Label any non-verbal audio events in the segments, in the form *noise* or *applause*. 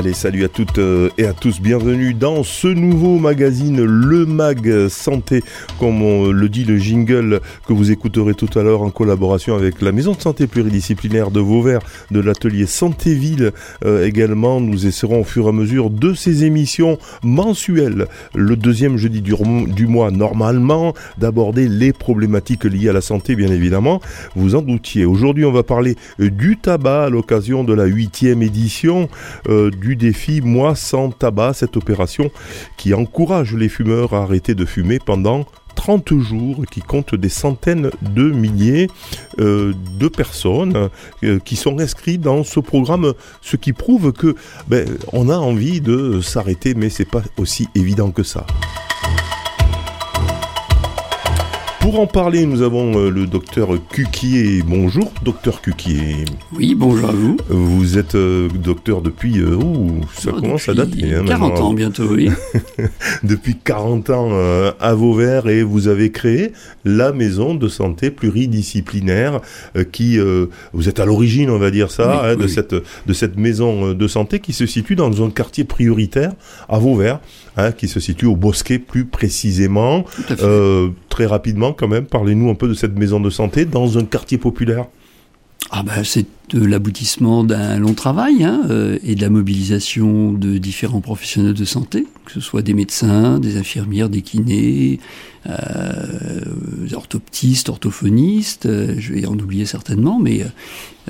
Allez, salut à toutes euh, et à tous, bienvenue dans ce nouveau magazine, le Mag Santé, comme on le dit le jingle que vous écouterez tout à l'heure en collaboration avec la Maison de Santé pluridisciplinaire de Vauvert, de l'atelier Santé Ville euh, également. Nous essaierons au fur et à mesure de ces émissions mensuelles, le deuxième jeudi du, mois normalement, d'aborder les problématiques liées à la santé, bien évidemment. Vous en doutiez. Aujourd'hui, on va parler du tabac à l'occasion de la huitième édition. Euh, du défi Moi sans tabac, cette opération qui encourage les fumeurs à arrêter de fumer pendant 30 jours qui compte des centaines de milliers euh, de personnes euh, qui sont inscrites dans ce programme, ce qui prouve que ben, on a envie de s'arrêter, mais c'est pas aussi évident que ça. Pour en parler, nous avons euh, le docteur Cuquier. Bonjour, docteur Cuquier. Oui, bonjour à vous. Vous êtes euh, docteur depuis. Euh, ça oh, commence à dater. Hein, 40 ans bientôt, oui. *laughs* depuis 40 ans à Vauvert et vous avez créé la maison de santé pluridisciplinaire qui. vous êtes à l'origine, on va dire ça, hein, de, Cette, de cette maison de santé qui se situe dans un quartier prioritaire à Vauvert. Hein, qui se situe au Bosquet plus précisément. très rapidement, quand même, parlez-nous un peu de cette maison de santé dans un quartier populaire. Ah ben, c'est l'aboutissement d'un long travail hein, euh, et de la mobilisation de différents professionnels de santé, que ce soit des médecins, des infirmières, des kinés, euh, orthoptistes, orthophonistes, euh, je vais en oublier certainement, mais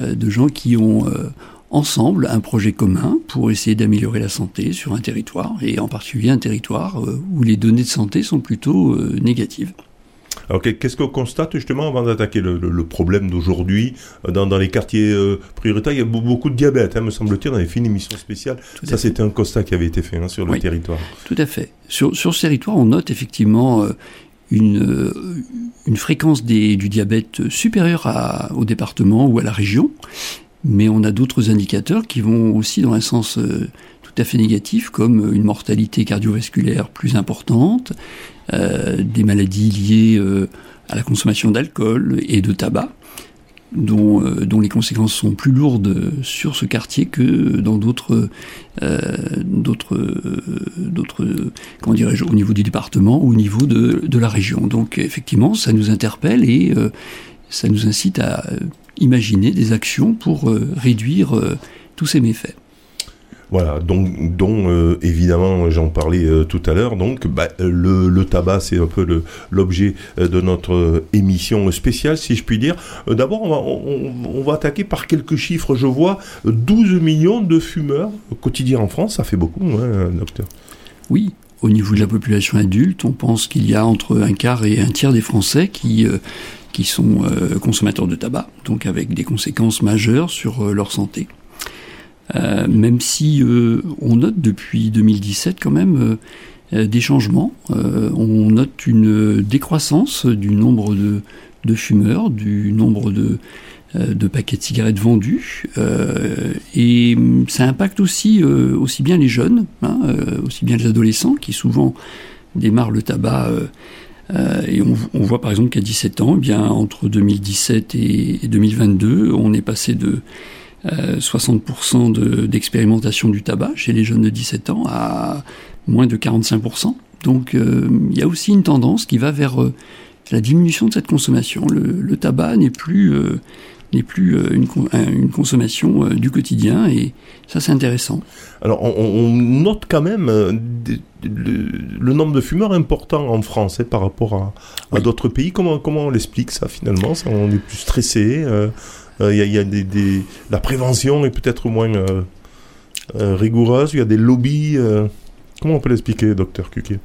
de gens qui ont ensemble un projet commun pour essayer d'améliorer la santé sur un territoire, et en particulier un territoire où les données de santé sont plutôt négatives. Alors qu'est-ce qu'on constate justement avant d'attaquer le, problème d'aujourd'hui euh, dans, les quartiers euh, prioritaires? Il y a beaucoup de diabète, hein, me semble-t-il. On avait fait une émission spéciale. Ça, c'était un constat qui avait été fait hein, sur le territoire. Tout à fait. Sur, ce territoire, on note effectivement euh, une, une fréquence des, du diabète supérieure à, au département ou à la région, mais on a d'autres indicateurs qui vont aussi dans un sens tout à fait négatif, comme une mortalité cardiovasculaire plus importante, euh, des maladies liées euh, à la consommation d'alcool et de tabac. Dont, euh, les conséquences sont plus lourdes sur ce quartier que dans d'autres, d'autres, comment dirais-je, au niveau du département ou au niveau de, la région. Donc effectivement, ça nous interpelle et ça nous incite à imaginer des actions pour réduire tous ces méfaits. Voilà, donc dont euh, évidemment j'en parlais euh, tout à l'heure. Donc bah, le, le, tabac c'est un peu l'objet euh, de notre émission spéciale si je puis dire. D'abord on va, on, va, attaquer par quelques chiffres. Je vois 12 millions de fumeurs quotidiens en France, ça fait beaucoup, hein, docteur. Oui, au niveau de la population adulte, on pense qu'il y a entre un quart et un tiers des Français qui qui sont consommateurs de tabac, donc avec des conséquences majeures sur leur santé. Euh, même si euh, on note depuis 2017 quand même euh, des changements. on note une décroissance du nombre de, fumeurs, du nombre de, de paquets de cigarettes vendus. et ça impacte aussi, aussi bien les jeunes, hein, aussi bien les adolescents qui souvent démarrent le tabac. Et on, voit par exemple qu'à 17 ans, eh bien, entre 2017 et 2022, on est passé de 60% euh, d'expérimentation du tabac chez les jeunes de 17 ans à moins de 45%. Donc euh, il y a aussi une tendance qui va vers euh, la diminution de cette consommation. Le, tabac n'est plus n'est plus une, une consommation du quotidien et ça c'est intéressant. Alors on, note quand même le, nombre de fumeurs important en France hein, par rapport à, d'autres pays. Comment comment on l'explique ça finalement? On est plus stressé. Il y a, des, la prévention est peut-être moins euh, euh, rigoureuse. Il y a des lobbies. Euh. comment on peut l'expliquer, docteur Cuquier?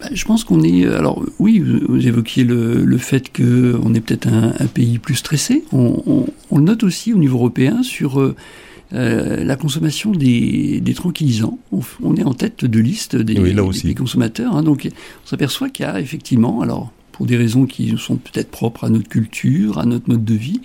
Bah, je pense qu'on est. Alors, oui, vous évoquiez le, le fait qu'on est peut-être un, pays plus stressé. On, le note aussi au niveau européen sur la consommation des, tranquillisants. On, est en tête de liste des, des consommateurs. Hein. donc, on s'aperçoit qu'il y a effectivement, alors, pour des raisons qui sont peut-être propres à notre culture, à notre mode de vie,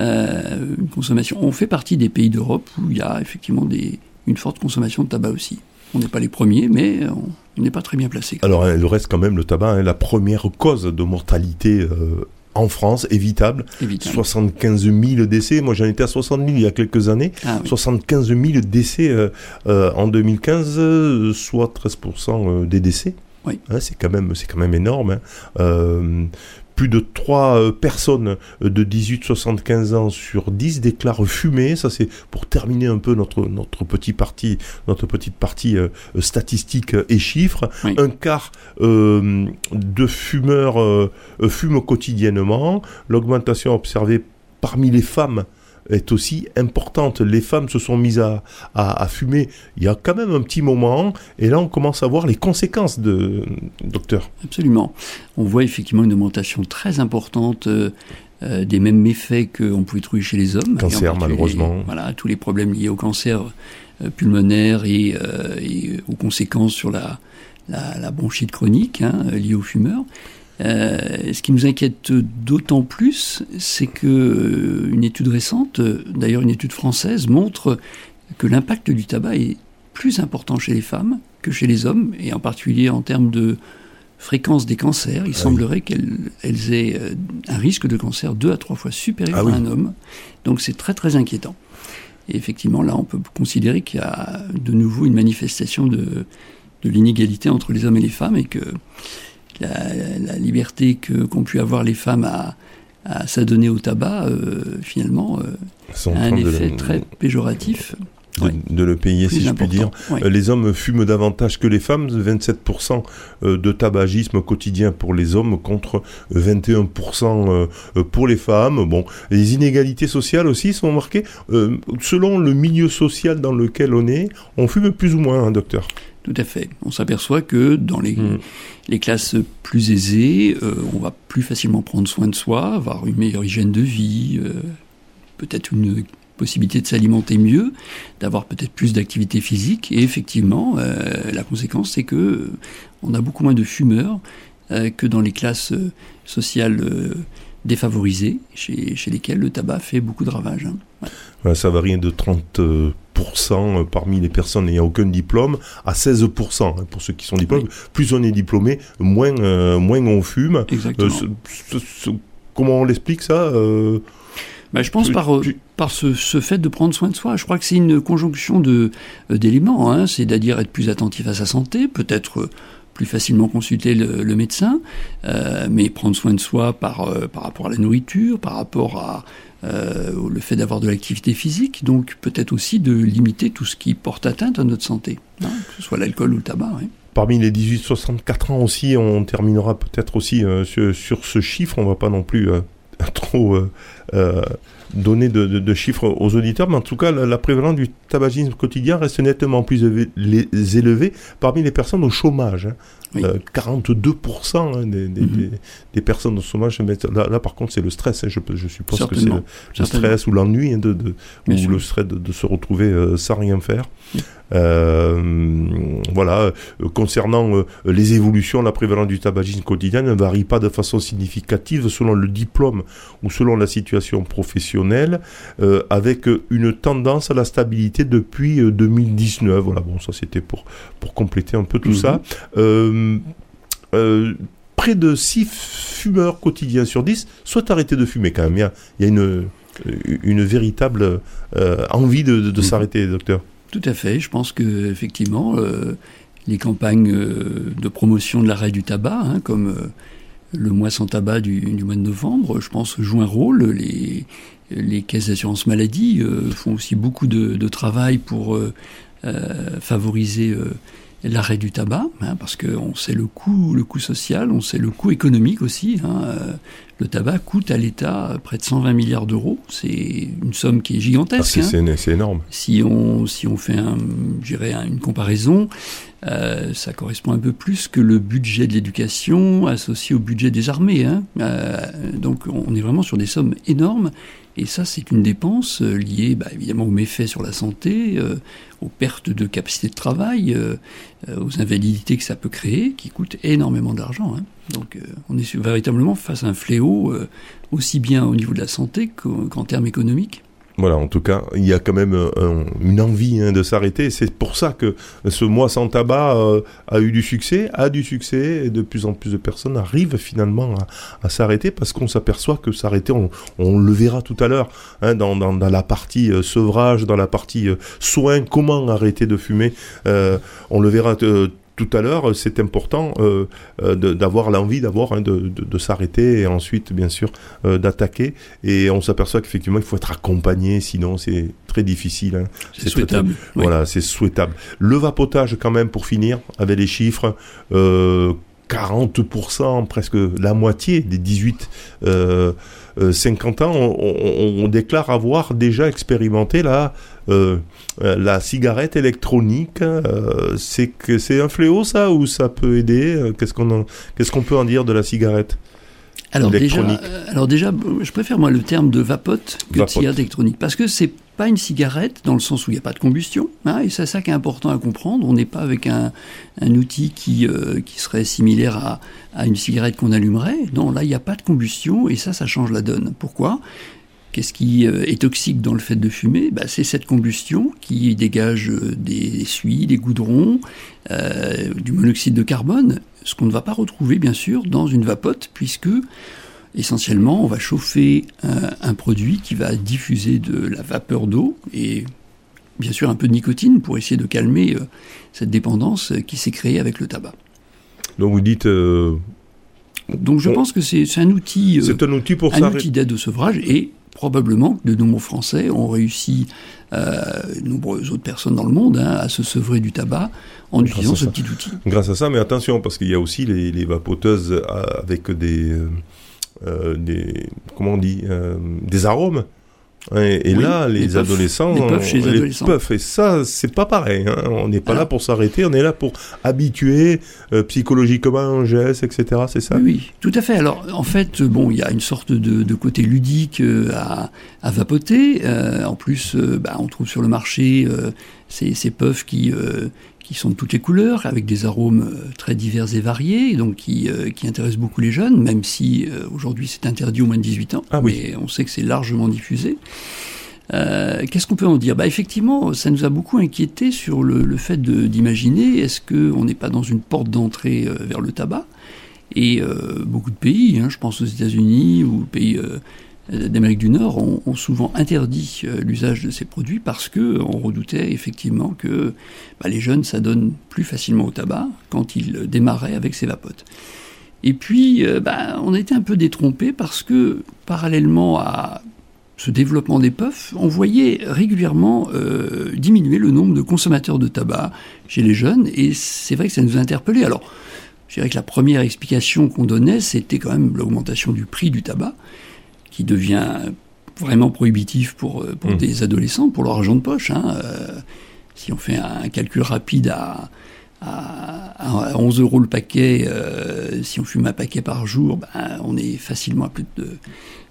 euh, une consommation. On fait partie des pays d'Europe où il y a effectivement des, une forte consommation de tabac aussi. On n'est pas les premiers, mais on n'est pas très bien placé. Alors, il reste quand même le tabac, hein, la première cause de mortalité euh, en France, évitable. 75 000 décès. Moi, j'en étais à 60 000 il y a quelques années. 75 ah 000 décès en 2015, soit 13% des décès. Oui. Hein, c'est quand même, c'est quand même énorme. Hein plus de 3 euh, personnes euh, de 18-75 ans sur 10 déclarent fumer. Ça, c'est pour terminer un peu notre, notre, petit parti, notre petite partie euh, statistique et chiffres. Un quart de fumeurs fument quotidiennement. L'augmentation observée parmi les femmes est aussi importante. Les femmes se sont mises à, à, fumer il y a quand même un petit moment, et là on commence à voir les conséquences de docteur. Absolument. On voit effectivement une augmentation très importante. Euh, euh, des mêmes méfaits qu'on pouvait trouver chez les hommes. Cancer, malheureusement. voilà, tous les problèmes liés au cancer euh, pulmonaire et, aux conséquences sur la, la, bronchite chronique hein, liée aux fumeurs. Euh, ce qui nous inquiète d'autant plus, c'est que euh, une étude récente, d'ailleurs une étude française, montre que l'impact du tabac est plus important chez les femmes que chez les hommes, et en particulier en termes de fréquence des cancers. Il ah semblerait qu'elles aient euh, un risque de cancer deux à trois fois supérieur ah à un homme. Donc c'est très très inquiétant. Et effectivement, là, on peut considérer qu'il y a de nouveau une manifestation de, de l'inégalité entre les hommes et les femmes, et que la, liberté que qu'ont pu avoir les femmes à, s'adonner au tabac, euh, finalement, euh, a un effet très péjoratif. De, le payer, si je puis dire. Euh, les hommes fument davantage que les femmes, 27% de tabagisme quotidien pour les hommes contre 21% pour les femmes. Bon, les inégalités sociales aussi sont marquées. selon le milieu social dans lequel on est, on fume plus ou moins, hein, docteur? Tout à fait. On s'aperçoit que dans les, mm. Les classes plus aisées, euh, on va plus facilement prendre soin de soi, avoir une meilleure hygiène de vie, euh, peut-être une possibilité de s'alimenter mieux, d'avoir peut-être plus d'activité physique. Et effectivement, euh, la conséquence, c'est que on a beaucoup moins de fumeurs que dans les classes sociales défavorisées, chez, chez, lesquelles le tabac fait beaucoup de ravages. Hein. ça varie de 30% euh, parmi les personnes n'ayant aucun diplôme à 16% hein, pour ceux qui sont diplômés. Plus on est diplômé, moins, euh, moins on fume. Exactement. Euh, comment on l'explique ça bah, je pense par, par ce, ce, fait de prendre soin de soi. Je crois que c'est une conjonction de, d'éléments, hein, c'est-à-dire être plus attentif à sa santé, peut-être plus facilement consulter le, médecin, mais prendre soin de soi par, par rapport à la nourriture, par rapport à, euh, le fait d'avoir de l'activité physique, donc peut-être aussi de limiter tout ce qui porte atteinte à notre santé, hein, que ce soit l'alcool ou le tabac. Parmi les 18-64 ans aussi, on terminera peut-être aussi euh, sur, ce chiffre, on va pas non plus euh, *laughs* trop donner de, chiffres aux auditeurs, mais en tout cas, la, prévalence du tabagisme quotidien reste nettement plus élevée parmi les personnes au chômage. Hein. 42% euh, hein, mhm. des, personnes au chômage. Là, là par contre, c'est le stress. Hein. je, je, suppose que c'est le, stress ou l'ennui hein, de, ou le stress de, se retrouver euh, sans rien faire. Voilà. Concernant les évolutions, la prévalence du tabagisme quotidien ne varie pas de façon significative selon le diplôme ou selon la situation professionnelle, avec une tendance à la stabilité depuis 2019. Voilà. Bon, ça c'était pour pour compléter un peu tout mhm. ça. Euh, euh, près de 6 fumeurs quotidiens sur 10 souhaitent arrêter de fumer quand même. Il y a, une, une véritable euh, envie de, de, mhm. s'arrêter, docteur. Tout à fait. Je pense que effectivement, les campagnes de promotion de l'arrêt du tabac, hein, comme le mois sans tabac du, mois de novembre, je pense, jouent un rôle. Les, caisses d'assurance maladie font aussi beaucoup de travail pour favoriser l'arrêt du tabac, hein, parce qu'on sait le coût, le coût social, on sait le coût économique aussi. Hein, euh, le tabac coûte à l'État près de 120 milliards d'euros. C'est une somme qui est gigantesque. Ah, hein. c'est énorme. Si on, si on fait un, une comparaison, euh, ça correspond un peu plus que le budget de l'éducation associé au budget des armées. Hein. Euh, donc on est vraiment sur des sommes énormes. Et ça, c'est une dépense euh, liée bah, évidemment aux méfaits sur la santé, aux pertes de capacité de travail, aux invalidités que ça peut créer, qui coûtent énormément d'argent. Hein. Donc on est véritablement face à un fléau, aussi bien au niveau de la santé qu'en termes économiques. Voilà, en tout cas, il y a quand même euh, une envie hein, de s'arrêter. C'est pour ça que ce mois sans tabac euh, a eu du succès, a du succès, et de plus en plus de personnes arrivent finalement à, s'arrêter parce qu'on s'aperçoit que s'arrêter, on, le verra tout à l'heure, hein, dans, la partie euh, sevrage, dans la partie soin, comment arrêter de fumer. on le verra tout à l'heure, c'est important euh, euh d'avoir l'envie d'avoir hein, de, de, de s'arrêter et ensuite bien sûr euh, d'attaquer. Et on s'aperçoit qu'effectivement il faut être accompagné, sinon c'est très difficile. Hein. C'est souhaitable. Voilà, c'est souhaitable. Le vapotage quand même pour finir avec les chiffres. Euh, 40%, presque la moitié des 18 euh, 50 euh, ans, on, on, déclare avoir déjà expérimenté la, euh, la cigarette électronique. Euh, c'est que c'est un fléau ça ou ça peut aider Qu'est-ce qu'on qu'est-ce qu'on peut en dire de la cigarette alors déjà, alors déjà, je préfère moi le terme de vapote que de cigarette électronique parce que c'est pas une cigarette dans le sens où il n'y a pas de combustion, hein, et c'est ça qui est important à comprendre. On n'est pas avec un, un outil qui, euh, qui serait similaire à, à une cigarette qu'on allumerait. Non, là, il n'y a pas de combustion, et ça, ça change la donne. Pourquoi? Qu'est-ce qui euh, est toxique dans le fait de fumer? Bah, C'est cette combustion qui dégage euh, des suies, des goudrons, euh, du monoxyde de carbone, ce qu'on ne va pas retrouver bien sûr dans une vapote, puisque essentiellement, on va chauffer un, produit qui va diffuser de la vapeur d'eau et bien sûr un peu de nicotine pour essayer de calmer euh, cette dépendance qui s'est créée avec le tabac. Donc vous dites. Euh, Donc je pense que c'est un outil. C'est un outil pour un outil d'aide au sevrage et probablement que de nombreux Français ont réussi, euh, nombreuses autres personnes dans le monde, hein, à se sevrer du tabac en utilisant ce petit outil. Grâce à ça, mais attention, parce qu'il y a aussi les, les vapoteuses avec des, euh, des, comment on dit, euh, des arômes. Et, là, les, adolescents, les puffs chez les, adolescents. et ça, c'est pas pareil. Hein. On n'est pas là pour s'arrêter, on est là pour habituer euh, psychologiquement un geste, etc. C'est ça? Oui, tout à fait. Alors, en fait, bon, il y a une sorte de, côté ludique à, à, vapoter. en plus, bah, on trouve sur le marché ces, ces puffs qui qui sont de toutes les couleurs, avec des arômes euh, très divers et variés, donc qui, euh, qui intéressent beaucoup les jeunes, même si euh, aujourd'hui c'est interdit au moins de 18 ans, ah oui. mais on sait que c'est largement diffusé. Qu'est-ce qu'on peut en dire? Bah, Effectivement, ça nous a beaucoup inquiété sur le, le fait d'imaginer est-ce qu'on n'est pas dans une porte d'entrée vers le tabac? Et beaucoup de pays, hein, je pense aux États-Unis ou pays d'Amérique du Nord ont, souvent interdit euh, l'usage de ces produits parce que on redoutait effectivement que bah, les jeunes s'adonnent plus facilement au tabac quand ils démarraient avec ces vapotes. Et puis, euh, bah, on a été un peu détrompé parce que parallèlement à ce développement des puffs, on voyait régulièrement diminuer le nombre de consommateurs de tabac chez les jeunes, et c'est vrai que ça nous a. Alors, je dirais que la première explication qu'on donnait, c'était quand même l'augmentation du prix du tabac, qui devient vraiment prohibitif pour, euh, pour mmh. des adolescents, pour leur argent de poche. Hein. Euh, si on fait un calcul rapide à, à, 11 euros le paquet, euh, si on fume un paquet par jour, ben, on est facilement à plus de,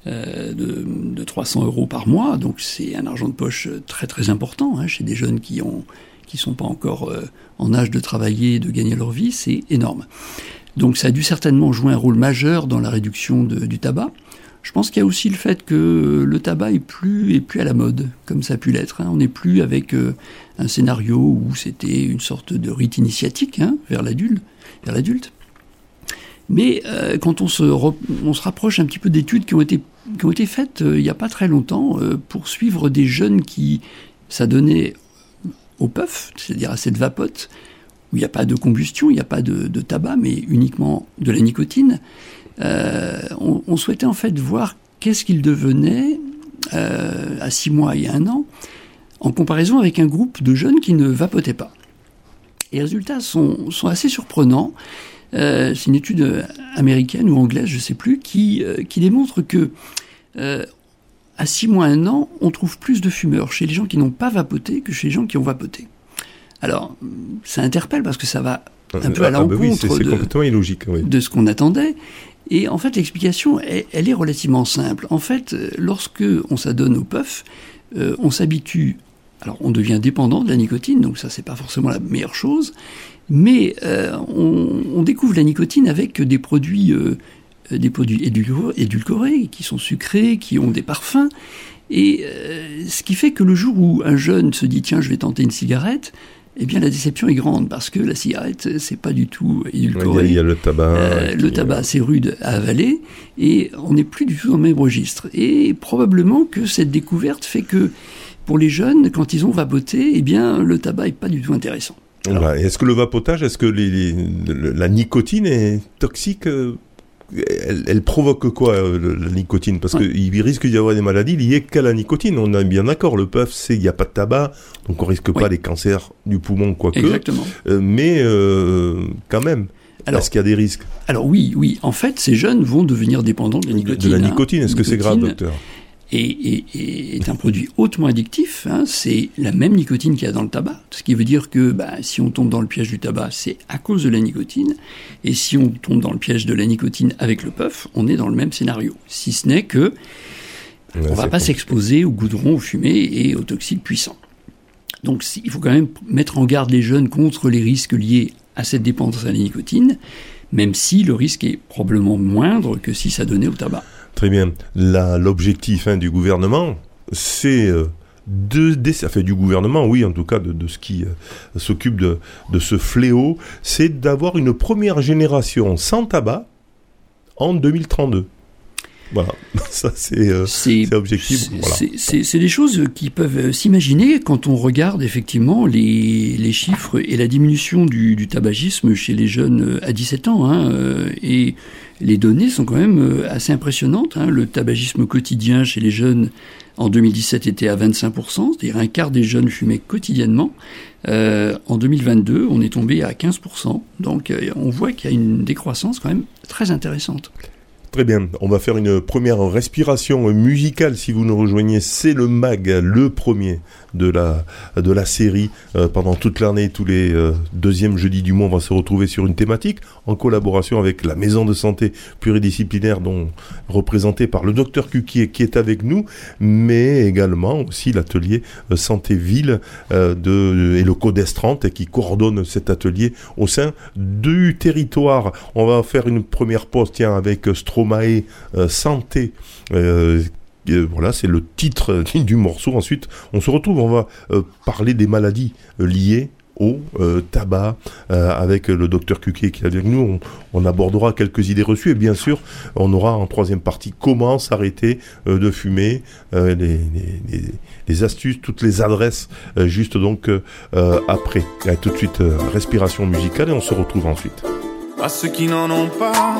de, de 300 euros par mois. Donc c'est un argent de poche très très important hein, chez des jeunes qui ont qui sont pas encore en âge de travailler, de gagner leur vie, c'est énorme. Donc ça a dû certainement jouer un rôle majeur dans la réduction de, du tabac. Je pense qu'il y a aussi le fait que le tabac est plus, plus à la mode, comme ça a pu l'être. Hein. On n'est plus avec euh, un scénario où c'était une sorte de rite initiatique hein, vers l'adulte. Mais euh, quand on se, rapproche un petit peu d'études qui ont été, faites euh, il n'y a pas très longtemps pour suivre des jeunes qui s'adonnaient au puff, c'est-à-dire à cette vapote, où il n'y a pas de combustion, il n'y a pas de, tabac, mais uniquement de la nicotine, euh, on, souhaitait en fait voir qu'est-ce qu'il devenait euh, à six mois et un an en comparaison avec un groupe de jeunes qui ne vapotaient pas. Et les résultats sont, assez surprenants. Euh, c'est une étude américaine ou anglaise, je ne sais plus, qui, qui démontre que à six mois, un an, on trouve plus de fumeurs chez les gens qui n'ont pas vapoté que chez les gens qui ont vapoté. Alors, ça interpelle parce que ça va un peu à ah, bah l'encontre de, de, ce qu'on attendait. Et en fait, l'explication, elle, est relativement simple. En fait, lorsque on s'adonne au puff, euh, on s'habitue. Alors, on devient dépendant de la nicotine, donc ça, c'est pas forcément la meilleure chose. Mais euh, on, découvre la nicotine avec des produits euh, des produits édulcorés, qui sont sucrés, qui ont des parfums. Et ce qui fait que le jour où un jeune se dit tiens je vais tenter une cigarette, eh bien la déception est grande parce que la cigarette c'est pas du tout édulcoré. Il y a le tabac. le tabac c'est rude à avaler et on n'est plus du tout dans le même registre. Et probablement que cette découverte fait que pour les jeunes, quand ils ont vapoté, eh bien le tabac est pas du tout intéressant. Est-ce que le vapotage, est-ce que la nicotine est toxique elle, provoque quoi, euh, la nicotine? Parce qu'il risque d'y avoir des maladies liées qu'à la nicotine. On est bien d'accord. Le puff, c'est qu'il n'y a pas de tabac, donc on risque pas les cancers du poumon, quoique. Exactement. Euh, mais euh, quand même. Est-ce qu'il y a des risques? Alors oui, oui. En fait, ces jeunes vont devenir dépendants de la nicotine. De la nicotine, est-ce que c'est grave, docteur? Et, est un produit hautement addictif. Hein. c'est la même nicotine qu'il y a dans le tabac. Ce qui veut dire que bah, si on tombe dans le piège du tabac, c'est à cause de la nicotine. Et si on tombe dans le piège de la nicotine avec le puff, on est dans le même scénario. Si ce n'est que on ne va pas s'exposer au goudron, aux fumées et aux toxiques puissants. Donc il faut quand même mettre en garde les jeunes contre les risques liés à cette dépendance à la nicotine, même si le risque est probablement moindre que si ça donnait au tabac. Très bien. L'objectif hein, du gouvernement, c'est euh, de, fait du gouvernement, oui, en tout cas, de, ce qui euh, s'occupe de, de, ce fléau, c'est d'avoir une première génération sans tabac en 2032. Voilà, *laughs* ça c'est euh, objectif. C'est des choses qui peuvent s'imaginer quand on regarde effectivement les, les, chiffres et la diminution du, du, tabagisme chez les jeunes à 17 ans. Hein, et les données sont quand même euh, assez impressionnantes. Hein. Le tabagisme quotidien chez les jeunes en 2017 était à 25%, c'est-à-dire un quart des jeunes fumaient quotidiennement. Euh, en 2022, on est tombé à 15%. Donc euh, on voit qu'il y a une décroissance quand même très intéressante. Très bien, on va faire une première respiration musicale si vous nous rejoignez. C'est le MAG, le premier de la, série. Euh, pendant toute l'année, tous les euh, deuxièmes jeudis du mois, on va se retrouver sur une thématique en collaboration avec la maison de santé pluridisciplinaire dont représentée par le docteur Cuquier qui est avec nous, mais également aussi l'atelier euh, Santé Ville de, et le Codes 30 qui coordonne cet atelier au sein du territoire. On va faire une première pause, avec Stro Stromae Santé. Euh, voilà, c'est le titre *laughs* du morceau. Ensuite, on se retrouve, on va euh, parler des maladies liées au tabac avec le docteur Cuquier qui est avec nous. On, abordera quelques idées reçues et bien sûr, on aura en troisième partie comment s'arrêter de fumer, les, astuces, toutes les adresses, juste donc après. tout de suite, respiration musicale et on se retrouve ensuite. À ceux qui n'en ont pas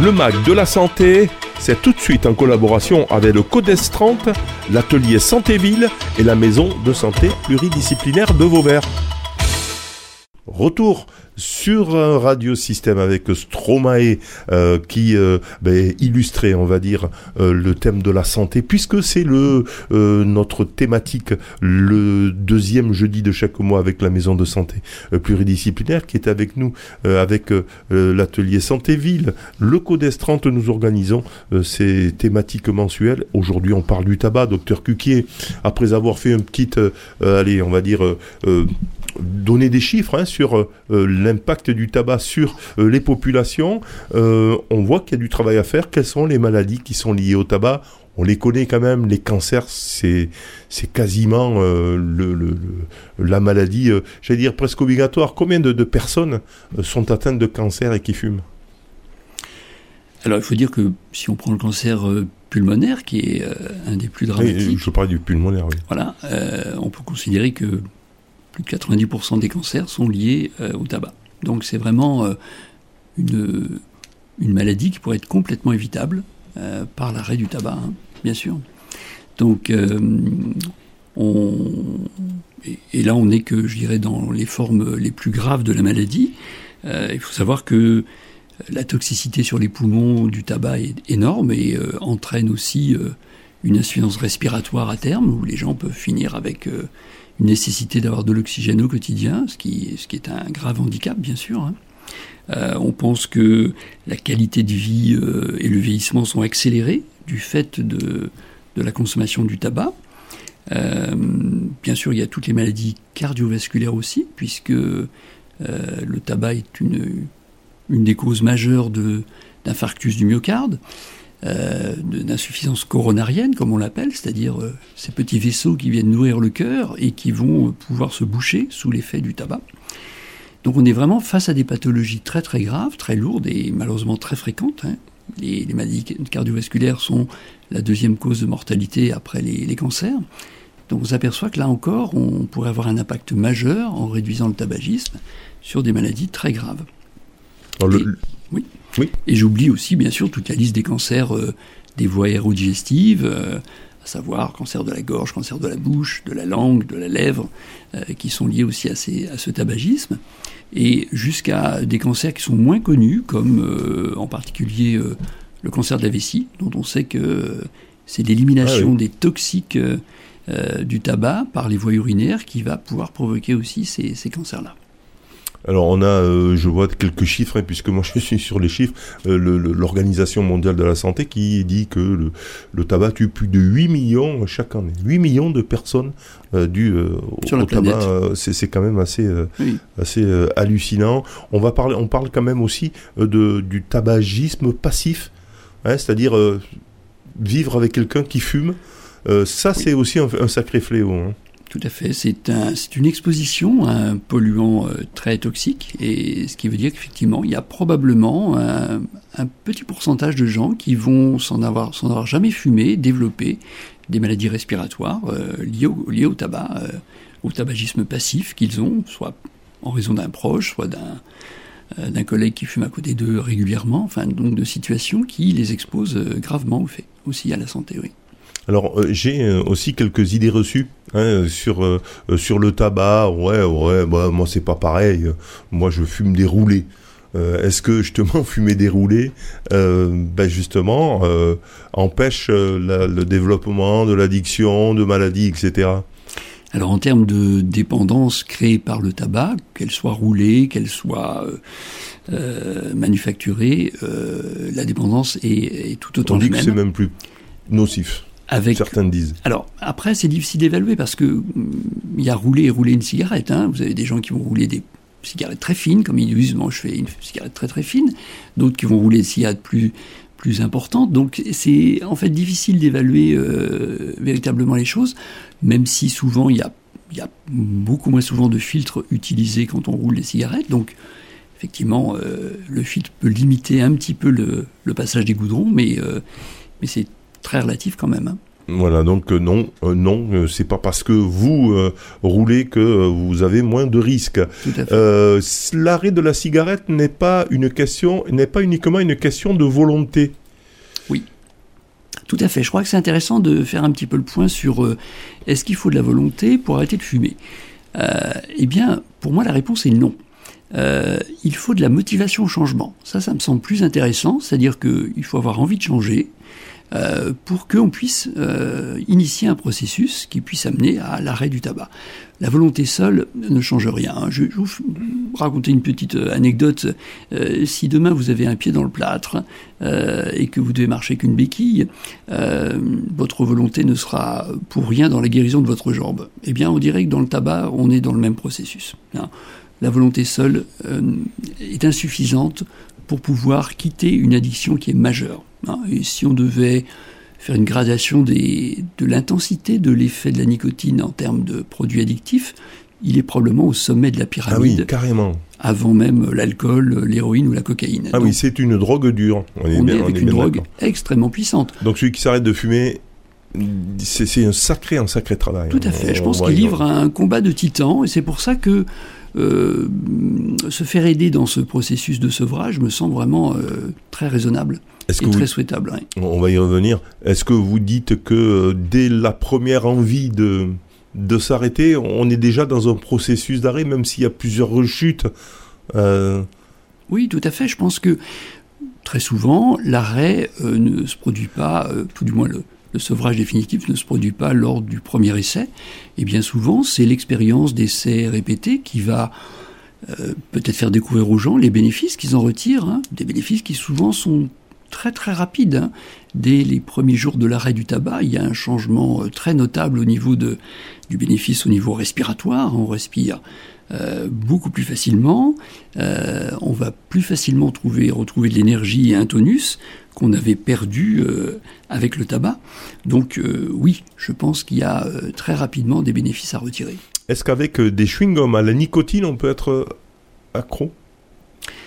Le MAC de la santé, c'est tout de suite en collaboration avec le CODES 30, l'atelier Santé-Ville et la maison de santé pluridisciplinaire de Vauvert. Retour sur un radiosystème avec Stromae euh, qui euh, ben, illustrait, on va dire, euh, le thème de la santé, puisque c'est le euh, notre thématique le deuxième jeudi de chaque mois avec la maison de santé euh, pluridisciplinaire qui est avec nous euh, avec l'atelier santé ville. Le CODES 30, nous organisons ces thématiques mensuelles. Aujourd'hui, on parle du tabac, docteur Cuquier, après avoir fait une petite, allez, on va dire, donner des chiffres hein, sur euh, euh, l'impact du tabac sur euh, les populations. Euh, on voit qu'il y a du travail à faire. Quelles sont les maladies qui sont liées au tabac? On les connaît quand même. Les cancers, c'est quasiment le, le- le- la maladie, j'allais dire presque obligatoire. Combien de, de personnes sont atteintes de cancer et qui fument? Alors il faut dire que si on prend le cancer pulmonaire, qui est euh, un des plus Oui, dramatiques, Je parle du pulmonaire. Oui. voilà, euh, on peut considérer que plus de 90% des cancers sont liés euh, au tabac. Donc c'est vraiment euh, une, maladie qui pourrait être complètement évitable euh, par l'arrêt du tabac, hein, bien sûr. Donc on, et, là on n'est que, je dirais, dans les formes les plus graves de la maladie. Il faut savoir que la toxicité sur les poumons du tabac est énorme et entraîne aussi une insuffisance respiratoire à terme, où les gens peuvent finir avec une nécessité d'avoir de l'oxygène au quotidien, ce qui, ce qui est un grave handicap, bien sûr. hein. Euh, on pense que la qualité de vie euh, et le vieillissement sont accélérés du fait de, de la consommation du tabac. Euh, bien sûr, il y a toutes les maladies cardiovasculaires aussi, puisque le tabac est une, une des causes majeures d'infarctus du myocarde, euh, d'insuffisance coronarienne, comme on l'appelle, c'est-à-dire euh, ces petits vaisseaux qui viennent nourrir le cœur et qui vont euh, pouvoir se boucher sous l'effet du tabac. Donc on est vraiment face à des pathologies très très graves, très lourdes et malheureusement très fréquentes. hein. Les, les maladies cardiovasculaires sont la deuxième cause de mortalité après les, les cancers. Donc on s'aperçoit que là encore, on pourrait avoir un impact majeur en réduisant le tabagisme sur des maladies très graves. Alors, le- Et j'oublie aussi, bien sûr, toute la liste des cancers euh, des voies aérodigestives, euh, à savoir cancer de la gorge, cancer de la bouche, de la langue, de la lèvre, euh, qui sont liés aussi à, ces- à ce tabagisme, et jusqu'à des cancers qui sont moins connus, comme euh, en particulier le cancer de la vessie, dont on sait que c'est l'élimination Ah oui. des toxiques du tabac par les voies urinaires qui va pouvoir provoquer aussi ces, ces cancers-là. Alors on a, euh, je vois quelques chiffres, hein, puisque moi *laughs* je suis sur les chiffres, euh, le- le- l'Organisation mondiale de la santé qui dit que le, le tabac tue plus de 8 millions chaque année. 8 millions de personnes euh, dues euh, au, la tabac, euh, c'est quand même assez, euh, Oui. assez euh, hallucinant. On, va parler, on parle quand même aussi euh, de, du tabagisme passif, hein, c'est-à-dire euh, vivre avec quelqu'un qui fume. Euh, ça, c'est aussi un, un sacré fléau. hein. Tout à fait. C'est un, une exposition à un polluant euh, très toxique, et ce qui veut dire qu'effectivement, il y a probablement un, petit pourcentage de gens qui vont, sans avoir, avoir jamais fumé, développer des maladies respiratoires euh, liées, au, tabac, euh, au tabagisme passif qu'ils ont, soit en raison d'un proche, soit d'un d'un collègue qui fume à côté d'eux régulièrement, enfin donc de situations qui les exposent gravement au fait, aussi à la santé, oui. Alors euh, j'ai aussi quelques idées reçues hein, sur sur le tabac. Ouais, ouais, bah, moi c'est pas pareil. Moi je fume des roulés. Est-ce que justement *laughs* fumer des roulés, ben justement, empêche le développement de l'addiction, de maladies, etc. Alors en termes de dépendance créée par le tabac, qu'elle soit roulée, qu'elle soit euh, euh manufacturée, euh, la dépendance est, tout autant On dit que c'est même plus nocif. Avec, Certains disent. Alors après, c'est difficile d'évaluer parce que mm, il y a rouler et rouler une cigarette. Hein. Vous avez des gens qui vont rouler des cigarettes très fines, comme ils disent, moi je fais une cigarette très très fine. D'autres qui vont rouler des cigarettes plus plus importante. Donc c'est en fait difficile d'évaluer euh, véritablement les choses, même si souvent il y a, il y a beaucoup moins souvent de filtres utilisés quand on roule des cigarettes. Donc effectivement, euh, le filtre peut limiter un petit peu le, passage des goudrons, mais, euh, mais c'est très relatif quand même. Hein. Voilà, donc non, non, c'est pas parce que vous roulez que vous avez moins de risques. L'arrêt de la cigarette n'est pas une question, n'est pas uniquement une question de volonté. Oui. Tout à fait. Je crois que c'est intéressant de faire un petit peu le point sur euh, est-ce qu'il faut de la volonté pour arrêter de fumer? Euh, Eh bien, pour moi, la réponse est non. Euh, il faut de la motivation au changement. Ça, ça me semble plus intéressant, c'est-à-dire qu'il faut avoir envie de changer, euh, pour qu'on puisse euh, initier un processus qui puisse amener à l'arrêt du tabac. La volonté seule ne change rien. Je, vais vous raconter une petite euh, anecdote. si demain vous avez un pied dans le plâtre et que vous devez marcher qu'une béquille, votre volonté ne sera pour rien dans la guérison de votre jambe. Eh bien, on dirait que dans le tabac, on est dans le même processus. Hein. La volonté seule est insuffisante pour pouvoir quitter une addiction qui est majeure. Hein. Et si on devait faire une gradation des, de l'intensité de l'effet de la nicotine en termes de produits addictifs, il est probablement au sommet de la pyramide. Ah oui, carrément. Avant même l'alcool, l'héroïne ou la cocaïne. Ah oui, c'est une drogue dure. On est, avec une drogue extrêmement puissante. Donc celui qui s'arrête de fumer, c'est un sacré, un sacré travail. Tout à fait. Je pense qu'il livre un combat de titan, et c'est pour ça que euh, se faire aider dans ce processus de sevrage me semble vraiment euh, très raisonnable et très souhaitable. On va y revenir. Est-ce que vous dites que euh, dès la première envie de, de s'arrêter, on est déjà dans un processus d'arrêt, même s'il y a plusieurs rechutes Oui, tout à fait. Je pense que très souvent, l'arrêt ne se produit pas, tout du moins le, le sevrage définitif ne se produit pas lors du premier essai, et bien souvent c'est l'expérience d'essais répétés qui va euh, peut-être faire découvrir aux gens les bénéfices qu'ils en retirent, hein. des bénéfices qui souvent sont très très rapides. Hein. Dès les premiers jours de l'arrêt du tabac, il y a un changement euh, très notable au niveau de, du bénéfice au niveau respiratoire. On respire euh, beaucoup plus facilement, on va plus facilement trouver, retrouver de l'énergie et un tonus qu'on avait perdu euh, avec le tabac. Donc euh, oui, je pense qu'il y a euh, très rapidement des bénéfices à retirer. Est-ce qu'avec des chewing-gums à la nicotine, on peut être accro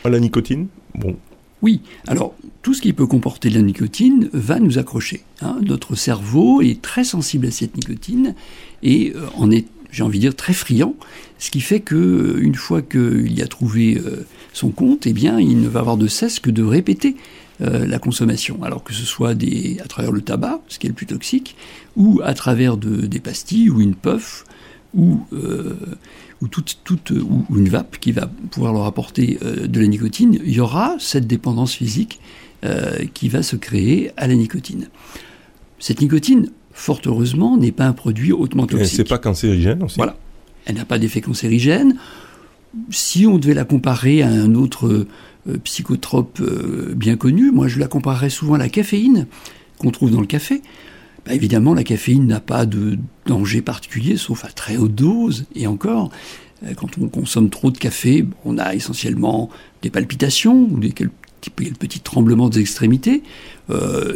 à la nicotine? Bon. Oui, alors tout ce qui peut comporter de la nicotine va nous accrocher. Hein. Notre cerveau est très sensible à cette nicotine et en est, j'ai envie de dire, très friand, ce qui fait que une fois qu'il y a trouvé son compte, eh bien, il ne va avoir de cesse que de répéter euh, la consommation. Alors que ce soit des, à travers le tabac, ce qui est le plus toxique, ou à travers de, des pastilles, ou une puff, ou, euh, ou, toute, toute, ou, une vape qui va pouvoir leur apporter euh, de la nicotine, il y aura cette dépendance physique qui va se créer à la nicotine. Cette nicotine, fort heureusement, n'est pas un produit hautement toxique. C'est pas cancérigène aussi. Voilà. Elle n'a pas d'effet cancérigène. Si on devait la comparer à un autre euh, psychotrope euh, bien connu. Moi, je la comparerais souvent à la caféine qu'on trouve dans le café. Bah, évidemment, la caféine n'a pas de danger particulier, sauf à très haute dose. Et encore, euh, quand on consomme trop de café, on a essentiellement des palpitations ou des petits tremblements des extrémités,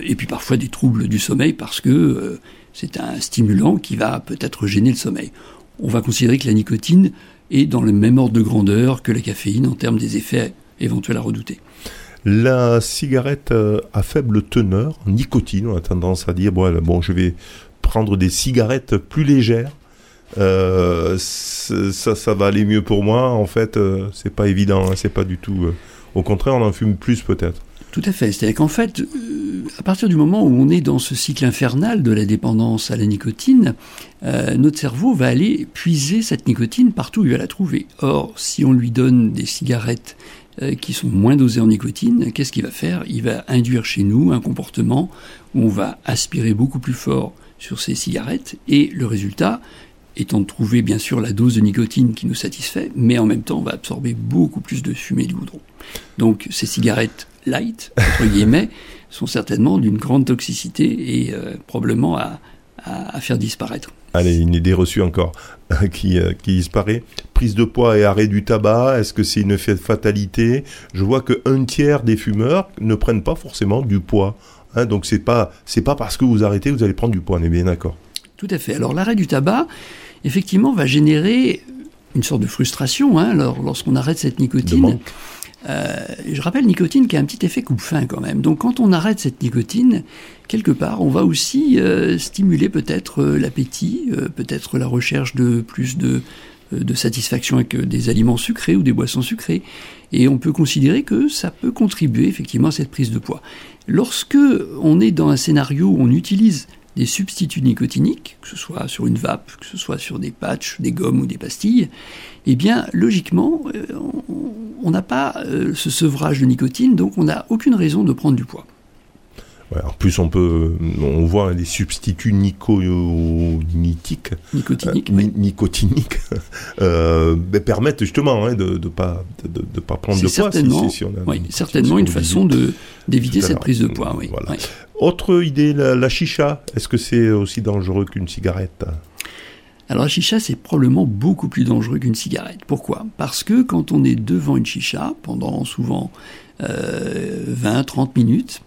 et puis parfois des troubles du sommeil parce que c'est un stimulant qui va peut-être gêner le sommeil. On va considérer que la nicotine est dans le même ordre de grandeur que la caféine en termes des effets éventuelle à redouter. La cigarette euh, à faible teneur, nicotine, on a tendance à dire bon, bon je vais prendre des cigarettes plus légères. Euh, ça, ça va aller mieux pour moi. En fait, euh, c'est pas évident, hein, c'est pas du tout. au contraire, on en fume plus peut-être. Tout à fait. C'est-à-dire qu'en fait, euh, à partir du moment où on est dans ce cycle infernal de la dépendance à la nicotine, euh, notre cerveau va aller puiser cette nicotine partout où il va la trouver. Or, si on lui donne des cigarettes euh, qui sont moins dosées en nicotine, qu'est-ce qu'il va faire? Il va induire chez nous un comportement où on va aspirer beaucoup plus fort sur ces cigarettes et le résultat étant de trouver bien sûr la dose de nicotine qui nous satisfait, mais en même temps on va absorber beaucoup plus de fumée du goudron. Donc ces cigarettes light, entre guillemets, *laughs* sont certainement d'une grande toxicité et euh, probablement à, faire disparaître. Allez, une idée reçue encore *laughs* qui, euh, qui disparaît. Prise de poids et arrêt du tabac, est-ce que c'est une fatalité? Je vois qu'un tiers des fumeurs ne prennent pas forcément du poids. Hein, donc c'est pas c'est pas parce que vous arrêtez que vous allez prendre du poids, on est bien d'accord? Tout à fait. Alors l'arrêt du tabac, effectivement, va générer une sorte de frustration hein, lorsqu'on arrête cette nicotine. Euh, je rappelle nicotine qui a un petit effet coupe-fin quand même. Donc quand on arrête cette nicotine, quelque part, on va aussi euh, stimuler peut-être euh, l'appétit, peut-être la recherche de plus de, de satisfaction avec des aliments sucrés ou des boissons sucrées. Et on peut considérer que ça peut contribuer effectivement à cette prise de poids. Lorsque on est dans un scénario où on utilise des substituts nicotiniques, que ce soit sur une vape, que ce soit sur des patchs, des gommes ou des pastilles, eh bien, logiquement, euh, on n'a pas euh, ce sevrage de nicotine, donc on n'a aucune raison de prendre du poids. En plus, on peut, on voit les substituts nicotiniques, euh, nicotiniques *laughs* ben, permettent justement hein, de ne pas, de, pas prendre de poids. Si, oui, certainement une façon de d'éviter cette prise de poids. Oui. Autre idée, la, chicha. Est-ce que c'est aussi dangereux qu'une cigarette? Alors la chicha, c'est probablement beaucoup plus dangereux qu'une cigarette. Pourquoi? Parce que quand on est devant une chicha, pendant souvent 20-30 euh, minutes,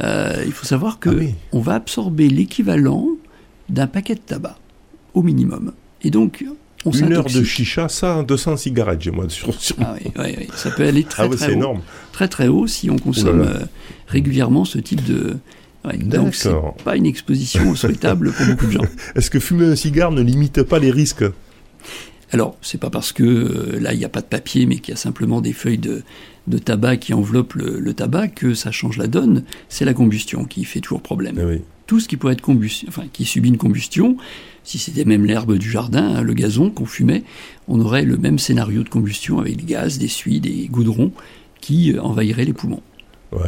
euh, il faut savoir que ah on va absorber l'équivalent d'un paquet de tabac, au minimum. Et donc, on Une heure de chicha, ça, 200 cigarettes, j'ai moi sur, Ah oui, oui, oui, ça peut aller très, ah très haut. Énorme. Très très haut si on consomme euh, régulièrement ce type de, donc c'est pas une exposition souhaitable pour beaucoup de gens. *laughs* Est-ce que fumer un cigare ne limite pas les risques? Alors, c'est pas parce que euh, là, il n'y a pas de papier, mais qu'il y a simplement des feuilles de, tabac qui enveloppent le, tabac que ça change la donne. C'est la combustion qui fait toujours problème. Eh Tout ce qui pourrait être combustion, enfin, qui subit une combustion, si c'était même l'herbe du jardin, hein, le gazon qu'on fumait, on aurait le même scénario de combustion avec des gaz, des suies, des goudrons qui euh, envahiraient les poumons.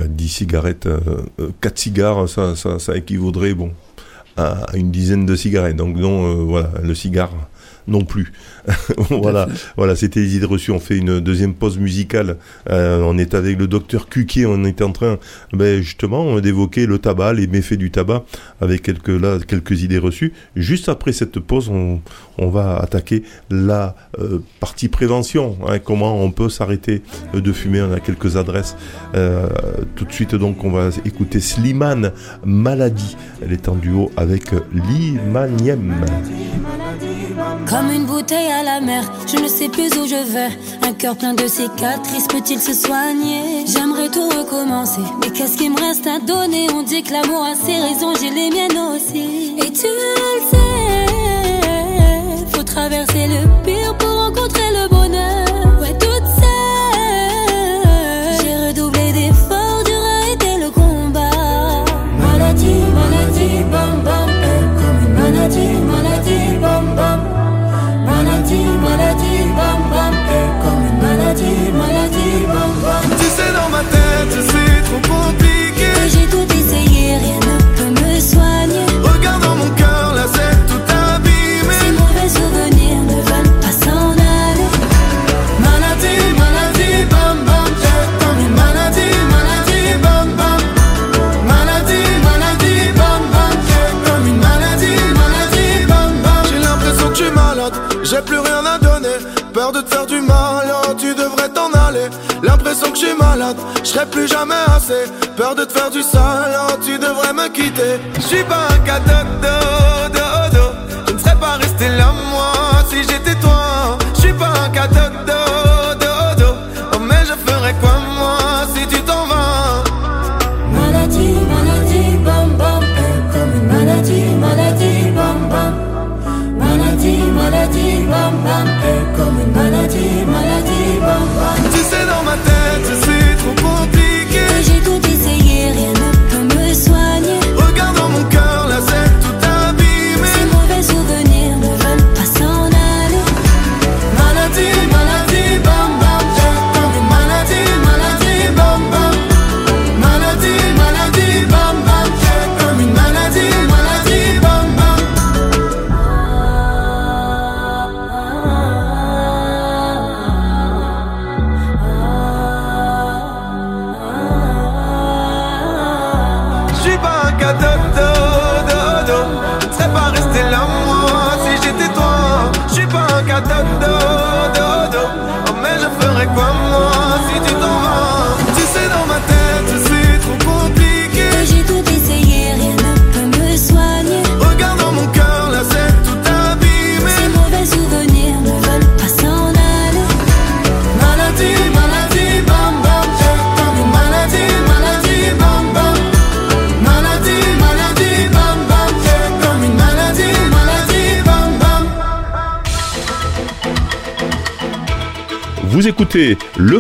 10 cigarettes, 4 euh, euh, cigares, ça, ça, ça, équivaudrait bon, à, une dizaine de cigarettes. Donc non, euh, voilà, le cigare non plus. *laughs* voilà, voilà, c'était les idées reçues. On fait une deuxième pause musicale. Euh, on est avec le docteur Cuquier. On est en train, ben, justement, d'évoquer le tabac, les méfaits du tabac, avec quelques là quelques idées reçues. Juste après cette pause, on, on va attaquer la euh, partie prévention. Hein, comment on peut s'arrêter de fumer On a quelques adresses. Euh, tout de suite, donc, on va écouter Slimane Maladie. Elle est en duo avec l'Imaniem. Comme une bouteille à la mer, je ne sais plus où je vais. Un cœur plein de cicatrices, peut-il se soigner? J'aimerais tout recommencer, mais qu'est-ce qu'il me reste à donner? On dit que l'amour a ses raisons, j'ai les miennes aussi. Et tu le sais, faut traverser le pire pour te faire du mal, oh, tu devrais t'en aller. L'impression que je suis malade, je serai plus jamais assez. Peur de te faire du sale, oh, tu devrais me quitter. Je suis pas un do. Je ne serais pas resté là, moi, si j'étais toi.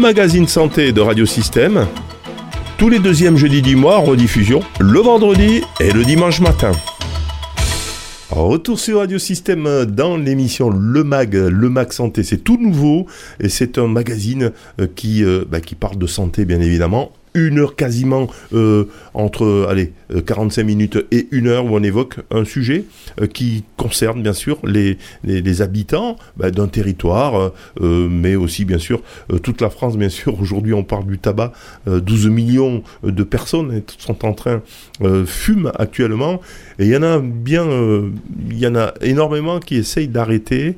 Magazine santé de Radio Système, tous les deuxièmes jeudis du mois, rediffusion, le vendredi et le dimanche matin. Retour sur Radio Système dans l'émission Le Mag, Le Mag Santé, c'est tout nouveau et c'est un magazine euh, euh, bah, qui parle de santé bien évidemment. Une heure quasiment euh, entre allez, euh, 45 minutes et une heure où on évoque un sujet euh, qui concerne bien sûr les, les, habitants bah, d'un territoire, euh, euh, mais aussi bien sûr euh, toute la France. Bien sûr, aujourd'hui on parle du tabac, euh, 12 millions de personnes sont en train euh, fument actuellement, et il y en a bien, euh, il y en a énormément qui essayent d'arrêter.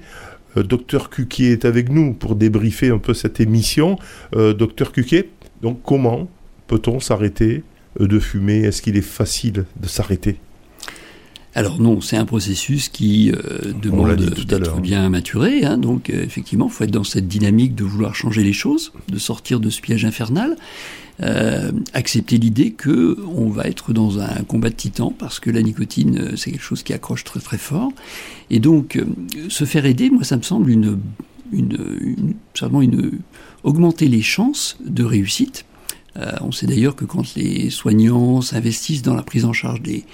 Euh, Docteur Cuquier est avec nous pour débriefer un peu cette émission. Euh, Docteur Cuquier, donc comment peut-on s'arrêter euh, de fumer? Est-ce qu'il est facile de s'arrêter? Alors non, c'est un processus qui euh, demande d'être bien maturé. hein. donc euh, effectivement, il faut être dans cette dynamique de vouloir changer les choses, de sortir de ce piège infernal, euh, accepter l'idée que on va être dans un combat de titans parce que la nicotine, c'est quelque chose qui accroche très très fort. Et donc, se faire aider, moi, ça me semble une, une, une, simplement une augmenter les chances de réussite. Euh, on sait d'ailleurs que quand les soignants s'investissent dans la prise en charge des,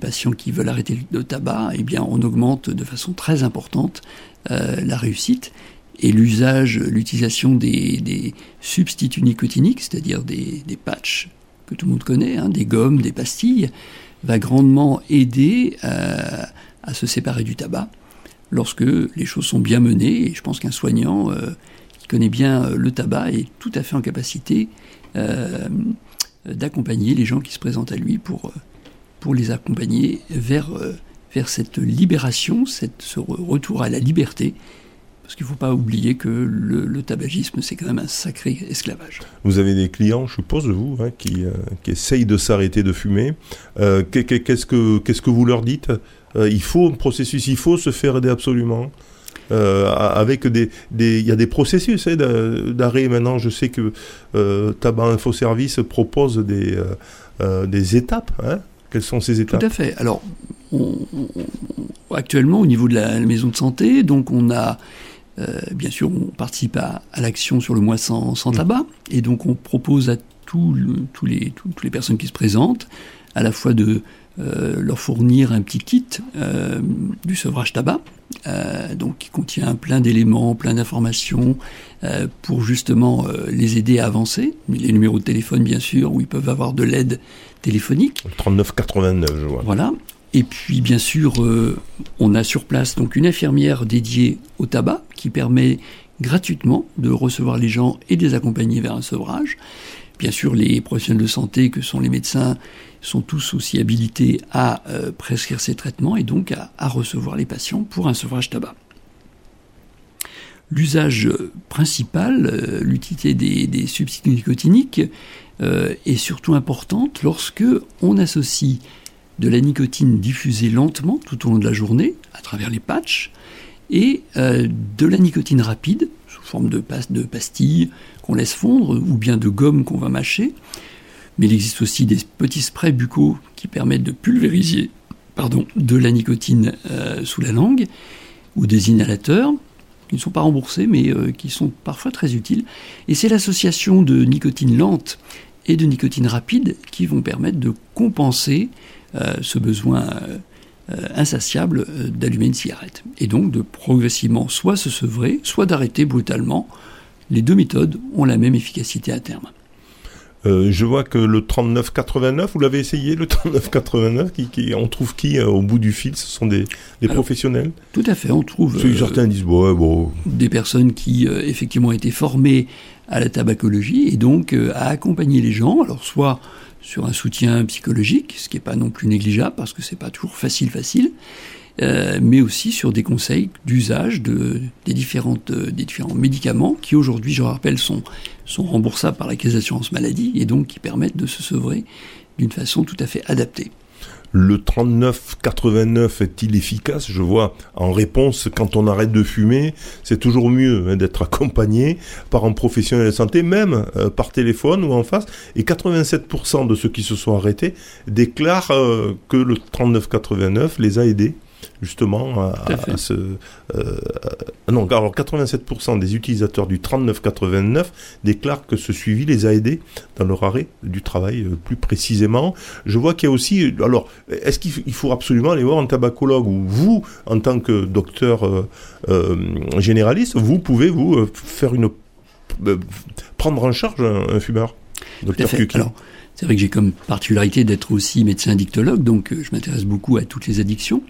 patients qui veulent arrêter le tabac, eh on augmente de façon très importante euh, la réussite et l'usage, l'utilisation des, substituts nicotiniques, c'est-à-dire des, patchs que tout le monde connaît, hein, des gommes, des pastilles, va grandement aider euh, à se séparer du tabac lorsque les choses sont bien menées. Et je pense qu'un soignant qui connaît bien le tabac est tout à fait en capacité d'accompagner les gens qui se présentent à lui pour, euh, pour les accompagner vers, euh, vers cette libération, cette, ce re- retour à la liberté. Parce qu'il ne faut pas oublier que le, tabagisme, c'est quand même un sacré esclavage. Vous avez des clients, je suppose, vous, hein, qui, euh, qui essayent de s'arrêter de fumer. Euh, qu'est- qu'est- Qu'est-ce que qu'est-ce que vous leur dites? Euh, Il faut un processus, il faut se faire aider absolument. Euh, avec des, des, il y a des processus hein, d'a- d'arrêt maintenant. Je sais que euh, Tabac Info Service propose des, euh, des étapes. Hein Quelles sont ces étapes Tout à fait. Alors, on- on- on- actuellement, au niveau de la, la maison de santé, donc on a, euh, bien sûr, on participe à, à l'action sur le mois sans, sans tabac, et donc on propose à tous le- les, toutes les personnes qui se présentent, à la fois de euh, leur fournir un petit kit euh, du sevrage tabac, euh, donc qui contient plein d'éléments, plein d'informations euh, pour justement euh, les aider à avancer. Les numéros de téléphone, bien sûr, où ils peuvent avoir de l'aide téléphonique. 39,89, je vois. Voilà. Et puis, bien sûr, euh, on a sur place donc une infirmière dédiée au tabac qui permet gratuitement de recevoir les gens et de les accompagner vers un sevrage. Bien sûr, les professionnels de santé, que sont les médecins, sont tous aussi habilités à euh, prescrire ces traitements et donc à, recevoir les patients pour un sevrage tabac. L'usage principal, euh, l'utilité des, substituts nicotiniques, euh, est surtout importante lorsque on associe de la nicotine diffusée lentement tout au long de la journée à travers les patchs et de la nicotine rapide sous forme de, de pastilles qu'on laisse fondre ou bien de gomme qu'on va mâcher. Mais il existe aussi des petits sprays buccaux qui permettent de pulvériser de la nicotine euh, sous la langue ou des inhalateurs qui ne sont pas remboursés mais euh, qui sont parfois très utiles. Et c'est l'association de nicotine lente et de nicotine rapide qui vont permettre de compenser euh, ce besoin insatiable d'allumer une cigarette. Et donc de progressivement soit se sevrer, soit d'arrêter brutalement. Les deux méthodes ont la même efficacité à terme. Euh, je vois que le 39,89, vous l'avez essayé, le 39,89, qui, qui, on trouve qui euh, au bout du fil? Ce sont des, des Alors, professionnels? Tout à fait, on trouve que euh, Certains disent, ouais, bon, des personnes qui effectivement ont été formées à la tabacologie et donc à accompagner les gens, alors soit sur un soutien psychologique, ce qui n'est pas non plus négligeable parce que c'est pas toujours facile facile, euh, mais aussi sur des conseils d'usage de, des, différentes, euh, des différents médicaments qui aujourd'hui, je rappelle, sont, sont remboursables par la caisse d'assurance maladie et donc qui permettent de se sevrer d'une façon tout à fait adaptée. Le 39-89 est-il efficace? Je vois en réponse, quand on arrête de fumer, c'est toujours mieux hein, d'être accompagné par un professionnel de santé, même euh, par téléphone ou en face. Et 87% de ceux qui se sont arrêtés déclarent que le 39-89 les a aidés justement à, à ce... Euh, non, alors 87% des utilisateurs du 3989 déclarent que ce suivi les a aidés dans leur arrêt du travail euh, plus précisément. Je vois qu'il y a aussi... Alors, est-ce qu'il faut absolument aller voir un tabacologue ou vous, en tant que docteur euh, généraliste, vous pouvez vous faire une... Prendre en charge un, un fumeur Docteur Alors, c'est vrai que j'ai comme particularité d'être aussi médecin addictologue, donc euh, je m'intéresse beaucoup à toutes les addictions.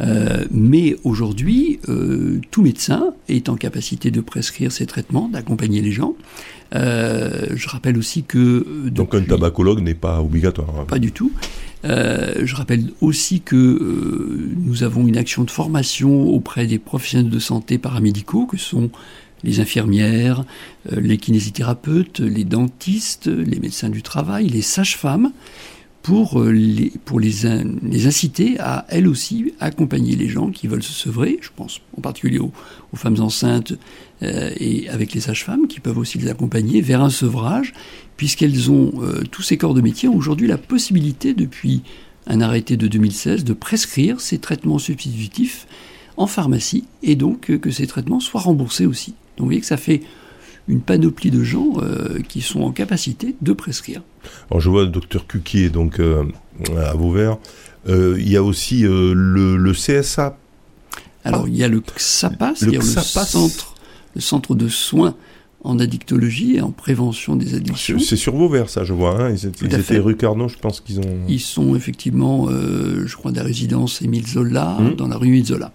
Euh, mais aujourd'hui, euh, tout médecin est en capacité de prescrire ces traitements, d'accompagner les gens. Euh, je rappelle aussi que... Donc un tabacologue n'est pas obligatoire. Hein. Pas du tout. Euh, je rappelle aussi que euh, nous avons une action de formation auprès des professionnels de santé paramédicaux, que sont les infirmières, euh, les kinésithérapeutes, les dentistes, les médecins du travail, les sages-femmes, pour, euh, les, pour les, les inciter à, elles aussi, accompagner les gens qui veulent se sevrer. Je pense en particulier aux, aux femmes enceintes euh, et avec les sages-femmes qui peuvent aussi les accompagner vers un sevrage, puisqu'elles ont, tous ces corps de métier ont aujourd'hui la possibilité, depuis un arrêté de 2016, de prescrire ces traitements substitutifs en pharmacie et donc que ces traitements soient remboursés aussi. Donc vous voyez que ça fait une panoplie de gens euh, qui sont en capacité de prescrire. Alors je vois le docteur Cuquier donc euh, à Vauvert. Euh, il y a aussi le, le CSA. Alors il y a le XAPA, c'est-à-dire le, centre, le centre de soins en addictologie et en prévention des addictions. C'est sur Vauvert ça je vois. Hein. Ils, étaient- ils rue Carnot, je pense qu'ils ont... Ils sont effectivement, je crois, de la résidence Émile Zola, Mhm. dans la rue Émile Zola.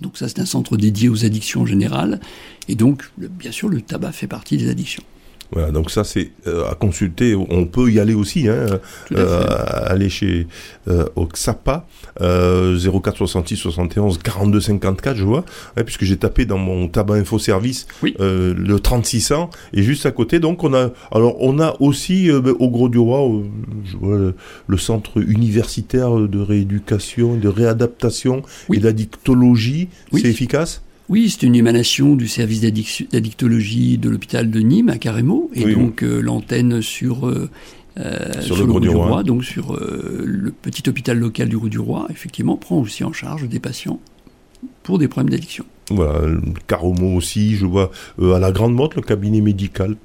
Donc ça, c'est un centre dédié aux addictions en général. Et donc, bien sûr, le tabac fait partie des addictions. Voilà, donc ça c'est euh, à consulter. On peut y aller aussi, hein, euh, aller chez euh, au XAPA euh, 04 66 71 42 54, je vois, ouais, puisque j'ai tapé dans mon tabac info service Oui. euh, le 3600 et juste à côté, donc on a alors on a aussi euh, ben, au Gros du Roi, euh, je vois le, le centre universitaire de rééducation, de réadaptation Oui. et d'addictologie. Oui. C'est efficace? Oui, c'est une émanation du service d'addictologie de l'hôpital de Nîmes à Carrémo, et Oui, donc euh, l'antenne sur euh, euh, Sur le Gros du Roi. donc sur euh, le petit hôpital local du Gros du Roi, effectivement, prend aussi en charge des patients pour des problèmes d'addiction. Voilà, Caromo aussi, je vois euh, à la Grande Motte le cabinet médical,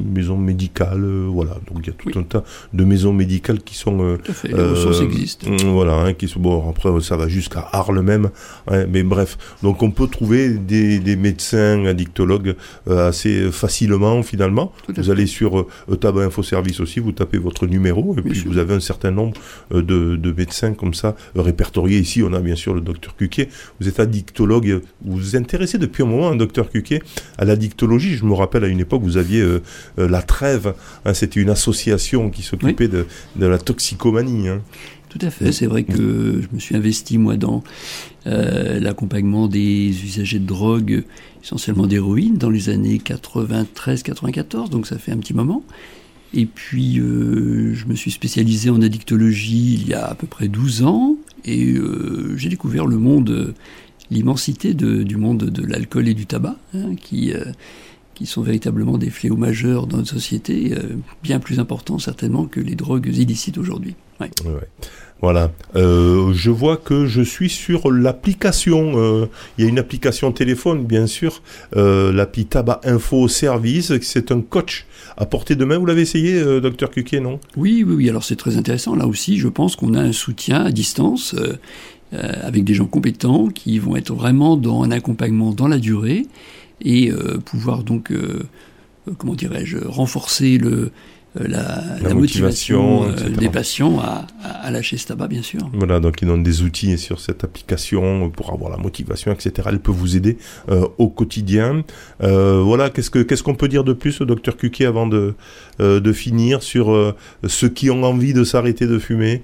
maison médicale, euh, voilà. Donc il y a tout Oui. un tas de maisons médicales qui sont euh, Tout à fait, les euh, ressources existent. mm, Voilà, hein, qui sont bon. Après, ça va jusqu'à Arles même, hein, mais bref. Donc on peut trouver des, des médecins addictologues euh, assez facilement finalement. Vous allez sur Tabac Info Service aussi, vous tapez votre numéro et Bien puis sûr. vous avez un certain nombre de, de médecins comme ça répertoriés. Ici, on a bien sûr le docteur Cuquier. Vous êtes addictologue, vous vous intéressez depuis un moment, un docteur Cuquier, à l'addictologie. Je me rappelle à une époque, vous aviez euh, euh, la Trêve. hein, C'était une association qui s'occupait de, de la toxicomanie. hein. Tout à fait. C'est vrai que je me suis investi, moi, dans euh, l'accompagnement des usagers de drogue, essentiellement d'héroïne, dans les années 93-94, donc ça fait un petit moment. Et puis, euh, je me suis spécialisé en addictologie il y a à peu près 12 ans, et euh, j'ai découvert le monde, l'immensité du monde de l'alcool et du tabac, hein, qui... qui sont véritablement des fléaux majeurs dans notre société, euh, bien plus importants certainement que les drogues illicites aujourd'hui. Ouais. Ouais. Voilà. Euh, je vois que je suis sur l'application. euh, Il y a une application téléphone, bien sûr. Euh, L'appli Tabac Info Service. C'est un coach à portée de main. Vous l'avez essayé, docteur Cuquier, non? Oui, oui, oui. Alors c'est très intéressant. Là aussi, je pense qu'on a un soutien à distance avec des gens compétents qui vont être vraiment dans un accompagnement dans la durée et euh, pouvoir donc, euh, euh, comment dirais-je, renforcer le, la, la motivation, des patients à, lâcher ce tabac, bien sûr. Voilà, donc ils ont des outils sur cette application pour avoir la motivation, etc. Elle peut vous aider euh, au quotidien. Euh, voilà, qu'est-ce que qu'est-ce qu'on peut dire de plus, docteur Cuquier, avant de euh, de finir sur ceux qui ont envie de s'arrêter de fumer?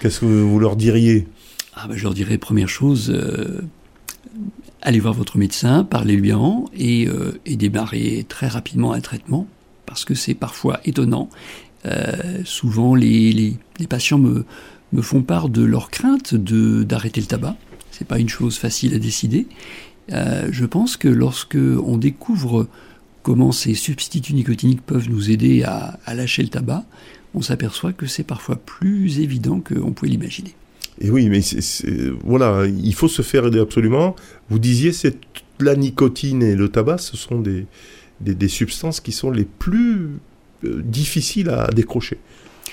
Qu'est-ce que vous leur diriez? Ah ben, Je leur dirais, première chose, allez voir votre médecin, parlez-lui en et, euh, démarrez très rapidement un traitement, parce que c'est parfois étonnant. Euh, souvent, les, patients me, me font part de leur crainte d'arrêter le tabac. C'est pas une chose facile à décider. Euh, je pense que lorsque on découvre comment ces substituts nicotiniques peuvent nous aider à, à lâcher le tabac, on s'aperçoit que c'est parfois plus évident qu'on pouvait l'imaginer. Et oui, mais voilà, il faut se faire aider absolument. Vous disiez, c'est la nicotine et le tabac, ce sont des, des, des substances qui sont les plus euh, difficiles à décrocher.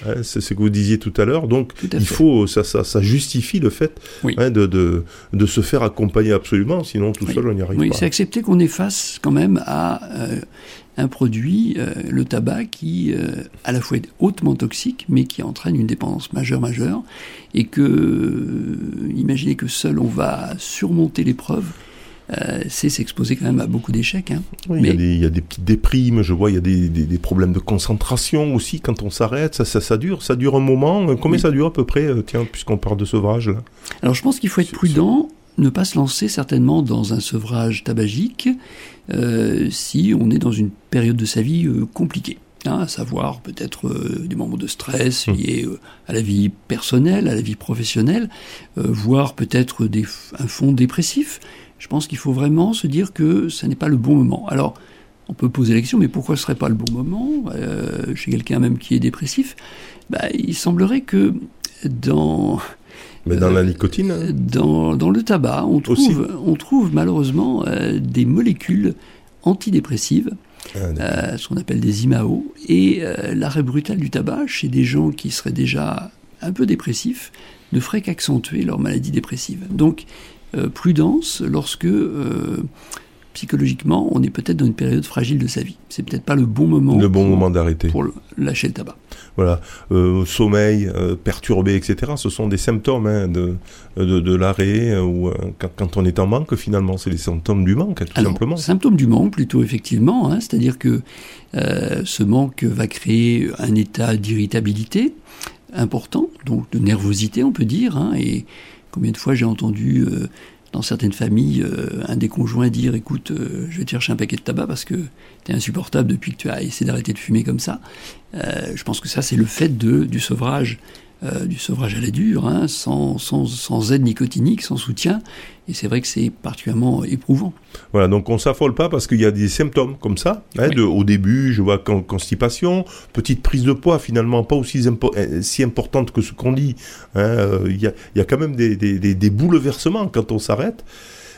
Hein, c'est ce que vous disiez tout à l'heure. Donc, il faut, ça, ça, ça, justifie le fait oui. hein, de, de, de, se faire accompagner absolument, sinon tout oui. seul on n'y arrive oui, pas. c'est accepter qu'on est face quand même à euh, un produit, euh, le tabac, qui euh, à la fois est hautement toxique, mais qui entraîne une dépendance majeure, majeure, et que, euh, imaginez que seul on va surmonter l'épreuve. C'est s'exposer quand même à beaucoup d'échecs. Hein. Oui, il, y a des, il y a des petites déprimes, je vois, il y a des, des, des problèmes de concentration aussi quand on s'arrête, ça, ça, ça, dure, ça dure un moment. Combien Oui. ça dure à peu près, tiens, puisqu'on parle de sevrage là? Alors je pense qu'il faut être prudent, ne pas se lancer certainement dans un sevrage tabagique euh, si on est dans une période de sa vie euh, compliquée. Hein, à savoir peut-être euh, des moments de stress Mm. liés à la vie personnelle, à la vie professionnelle, voire peut-être un fond dépressif. Je pense qu'il faut vraiment se dire que ce n'est pas le bon moment. Alors, on peut poser la question, mais pourquoi ce serait pas le bon moment chez quelqu'un même qui est dépressif? Bah, Il semblerait que dans Mais dans Euh, la nicotine hein. dans, dans le tabac, on Aussi. trouve, on trouve malheureusement euh, des molécules antidépressives, Ah, euh, ce qu'on appelle des IMAO, et euh, l'arrêt brutal du tabac chez des gens qui seraient déjà un peu dépressifs ne ferait qu'accentuer leur maladie dépressive. Donc, prudence lorsque psychologiquement on est peut-être dans une période fragile de sa vie. C'est peut-être pas le bon moment, le bon pour, moment d'arrêter. pour le- lâcher le tabac. Voilà, euh, sommeil euh, perturbé, etc. Ce sont des symptômes hein, de, de, de l'arrêt euh, ou quand, quand on est en manque finalement, c'est les symptômes du manque tout Alors, simplement. symptôme du manque, plutôt effectivement, hein, c'est-à-dire que ce manque va créer un état d'irritabilité important, donc de nervosité, on peut dire. Hein, et combien de fois j'ai entendu dans certaines familles euh, un des conjoints dire "Écoute, euh, je vais te chercher un paquet de tabac parce que t'es insupportable depuis que tu as essayé d'arrêter de fumer comme ça." Euh, je pense que ça, c'est le fait du sevrage. Euh, du sevrage à la dure, hein, sans, sans, sans aide nicotinique, sans soutien, et c'est vrai que c'est particulièrement éprouvant. Voilà, donc on s'affole pas parce qu'il y a des symptômes comme ça. Hein, Oui. de, au début, je vois con- constipation, petite prise de poids finalement pas aussi impo- euh, si importante que ce qu'on dit. hein, euh, Il y, a, il y a quand même des, des, des, des bouleversements quand on s'arrête.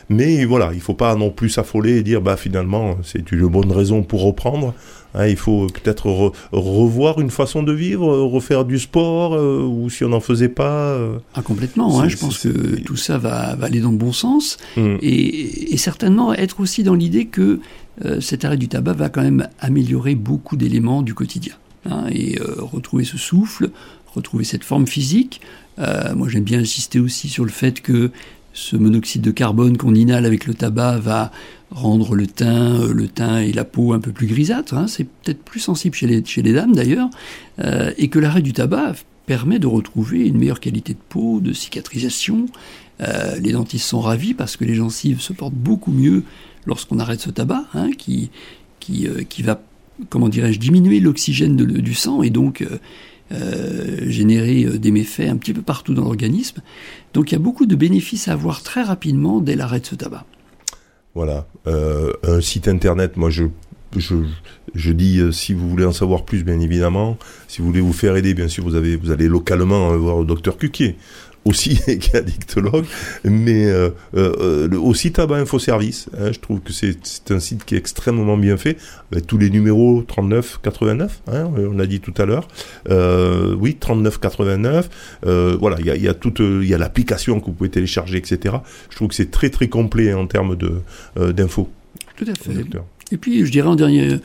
Mais voilà, il faut pas non plus s'affoler et dire bah finalement c'est une bonne raison pour reprendre. Hein, il faut peut-être re- revoir une façon de vivre, refaire du sport euh, ou si on n'en faisait pas. euh, Ah, complètement. Hein, je pense que tout ça va, va aller dans le bon sens hum. et, et certainement être aussi dans l'idée que euh, cet arrêt du tabac va quand même améliorer beaucoup d'éléments du quotidien hein, et retrouver ce souffle, retrouver cette forme physique. Moi, j'aime bien insister aussi sur le fait que ce monoxyde de carbone qu'on inhale avec le tabac va rendre le teint, euh, le teint et la peau un peu plus grisâtres. Hein, c'est peut-être plus sensible chez les, dames d'ailleurs, euh, et que l'arrêt du tabac permet de retrouver une meilleure qualité de peau, de cicatrisation. Euh, les dentistes sont ravis parce que les gencives se portent beaucoup mieux lorsqu'on arrête ce tabac, hein, qui, qui, qui va, comment dirais-je, diminuer l'oxygène du sang et donc générer des méfaits un petit peu partout dans l'organisme. Donc il y a beaucoup de bénéfices à avoir très rapidement dès l'arrêt de ce tabac. Voilà, euh, un site internet, moi je, je, je dis euh, si vous voulez en savoir plus, bien évidemment, si vous voulez vous faire aider, bien sûr, vous, avez, vous allez localement euh, voir le docteur Cuquier, aussi *laughs* qui est addictologue, mais euh, euh, le, aussi Tabac Info Service, hein, je trouve que c'est un site qui est extrêmement bien fait, avec tous les numéros 39, 89, hein, on l'a dit tout à l'heure, euh, oui, 39, 89, euh, voilà, il y a, il y a toute, il y a l'application que vous pouvez télécharger, etc. Je trouve que c'est très très complet en termes de d'infos. Tout à fait. Et puis je dirais en dernier,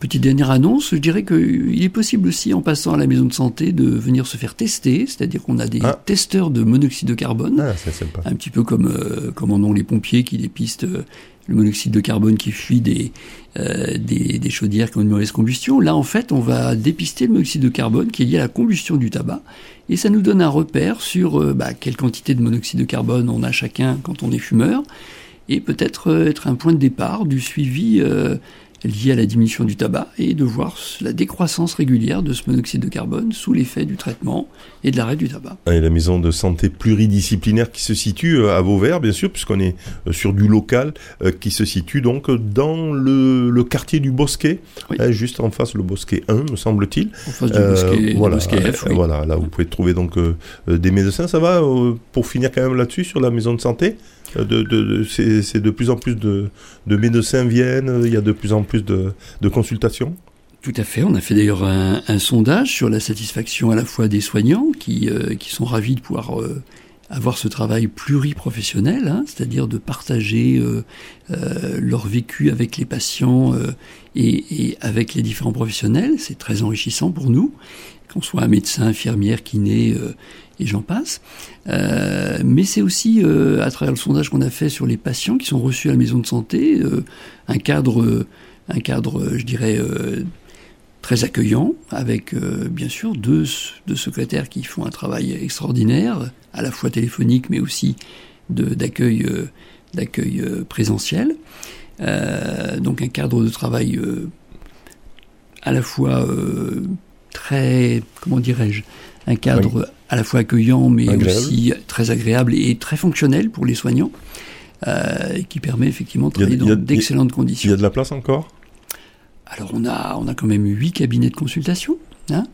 Petite dernière annonce, je dirais qu'il est possible aussi en passant à la maison de santé de venir se faire tester, c'est-à-dire qu'on a des Ah. testeurs de monoxyde de carbone, Ah, c'est sympa. un petit peu comme, euh, comme en ont les pompiers qui dépistent euh, le monoxyde de carbone qui fuit des, euh, des, des chaudières qui ont une mauvaise combustion. Là, en fait, on va dépister le monoxyde de carbone qui est lié à la combustion du tabac. Et ça nous donne un repère sur euh, bah, quelle quantité de monoxyde de carbone on a chacun quand on est fumeur. Et peut-être euh, être un point de départ du suivi euh, lié à la diminution du tabac et de voir la décroissance régulière de ce monoxyde de carbone sous l'effet du traitement et de l'arrêt du tabac. Et la maison de santé pluridisciplinaire qui se situe euh, à Vauvert, bien sûr, puisqu'on est euh, sur du local, euh, qui se situe donc dans le, le quartier du Bosquet, Oui. hein, juste en face le Bosquet 1, me semble-t-il. En face du Euh, bosquet, du voilà, bosquet F, oui. voilà, là vous pouvez trouver donc euh, des médecins. Ça va euh, pour finir quand même là-dessus sur la maison de santé? Euh, de, de, c'est de plus en plus de, de médecins viennent. Il y a de plus en plus de, de consultations. Tout à fait. On a fait d'ailleurs un, sondage sur la satisfaction à la fois des soignants qui, euh, qui sont ravis de pouvoir euh, avoir ce travail pluriprofessionnel, hein, c'est-à-dire de partager leur vécu avec les patients et, avec les différents professionnels. C'est très enrichissant pour nous, qu'on soit un médecin, infirmière, kiné et j'en passe. Euh, mais c'est aussi, euh, à travers le sondage qu'on a fait sur les patients qui sont reçus à la maison de santé, euh, un cadre, un cadre, je dirais, très accueillant, avec bien sûr deux, deux secrétaires qui font un travail extraordinaire, à la fois téléphonique mais aussi d'accueil d'accueil présentiel. Donc un cadre de travail à la fois très, comment dirais-je, un cadre à la fois accueillant mais Agréable. aussi très agréable et très fonctionnel pour les soignants, euh, qui permet effectivement de Il travailler il a- dans d'excellentes Il conditions. y a de la place encore? Alors on a, on a quand même huit cabinets de consultation. Hein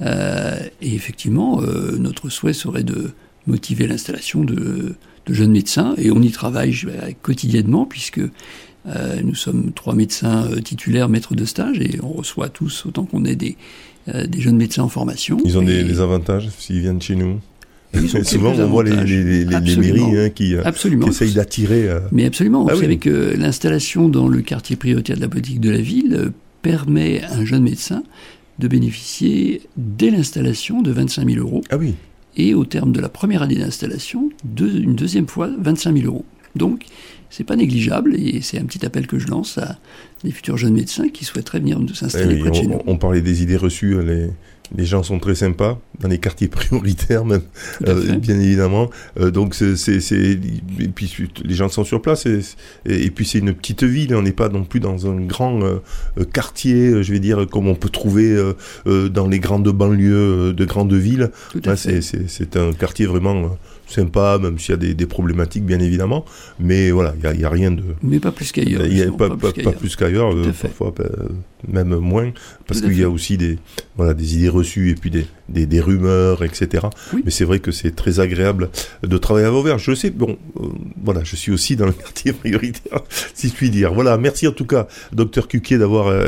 Euh, et effectivement, euh, notre souhait serait de motiver l'installation de, de jeunes médecins. Et on y travaille quotidiennement puisque euh, nous sommes trois médecins titulaires maîtres de stage et on reçoit tous autant qu'on est des, des jeunes médecins en formation. Ils ont des, avantages s'ils viennent chez nous. *laughs* souvent, on voit les, avantages. les, les- les Absolument. mairies hein, qui, euh, qui essayent d'attirer. euh, Mais absolument, Ah vous oui. savez que l'installation dans le quartier prioritaire de la politique de la ville euh, permet à un jeune médecin de bénéficier dès l'installation de 25 000 euros Ah oui, et au terme de la première année d'installation, deux- une deuxième fois 25 000 euros. Donc, c'est pas négligeable et c'est un petit appel que je lance à des futurs jeunes médecins qui souhaiteraient venir Eh s'installer près de chez nous. on, on parlait des idées reçues. Les, les gens sont très sympas dans les quartiers *laughs* prioritaires même. Euh, bien évidemment. Euh, donc c'est, et puis les gens sont sur place et, et, et puis c'est une petite ville. On n'est pas non plus dans un grand euh, quartier, je vais dire, comme on peut trouver dans les grandes banlieues de grandes villes. C'est, un quartier vraiment sympa, même s'il y a des, des problématiques bien évidemment. Mais voilà, il y a, rien de, Mais pas plus qu'ailleurs. il a pas, pas- pas qu'ailleurs. plus qu'ailleurs, euh, parfois euh, même moins, parce qu'il y a aussi des, voilà, des idées reçues et puis des, des, des rumeurs, etc. Oui. Mais c'est vrai que c'est très agréable de travailler à Vauvert. Je sais, bon, euh, voilà, je suis aussi dans le quartier *laughs* prioritaire, si je puis dire. Voilà, merci en tout cas, docteur Cuquier, d'avoir euh,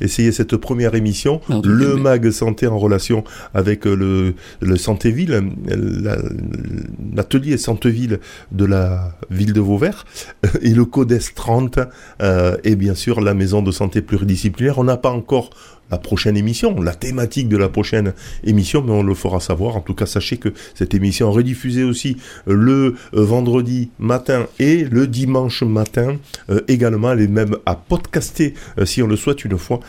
essayé cette première émission, le MAG Santé en relation avec euh, le, le Santé-Ville, la- l'atelier Santé-Ville de la ville de Vauvert, *laughs* et le CODES 30, euh, et bien sûr la maison de santé pluridisciplinaire. On n'a pas encore la prochaine émission, la thématique de la prochaine émission, mais on le fera savoir. En tout cas, sachez que cette émission est rediffusée aussi euh, le euh, vendredi matin et le dimanche matin euh, également. Elle est même à podcaster si on le souhaite une fois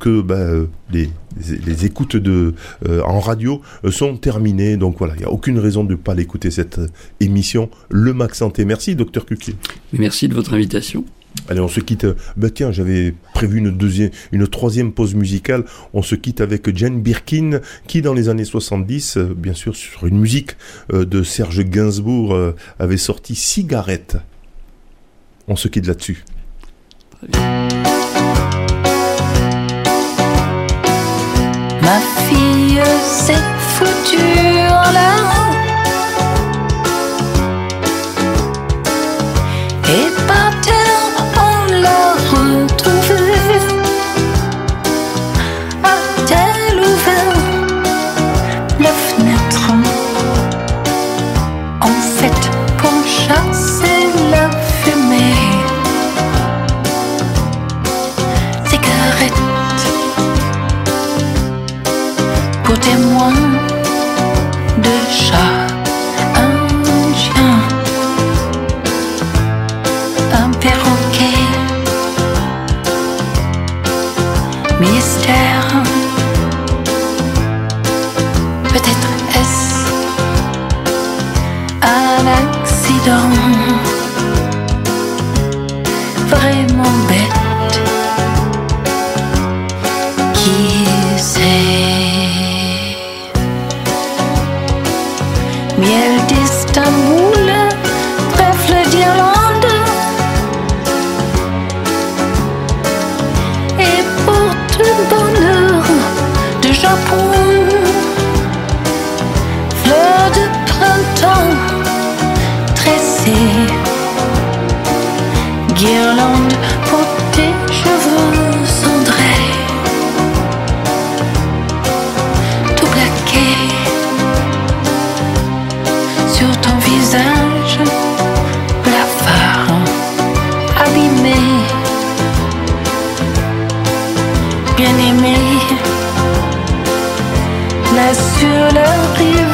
que euh, les, écoutes de, en radio sont terminées. Donc voilà, il n'y a aucune raison de ne pas l'écouter cette émission. Le Max Santé. Merci, docteur Cuquier. Merci de votre invitation. Allez, on se quitte. Bah tiens, j'avais prévu une deuxième, une troisième pause musicale. On se quitte avec Jane Birkin, qui dans les années 70, euh, bien sûr sur une musique euh, de Serge Gainsbourg, euh, avait sorti Cigarette. On se quitte là-dessus. Ma fille sur ton visage la blafard, abîmé, bien aimé, là sur.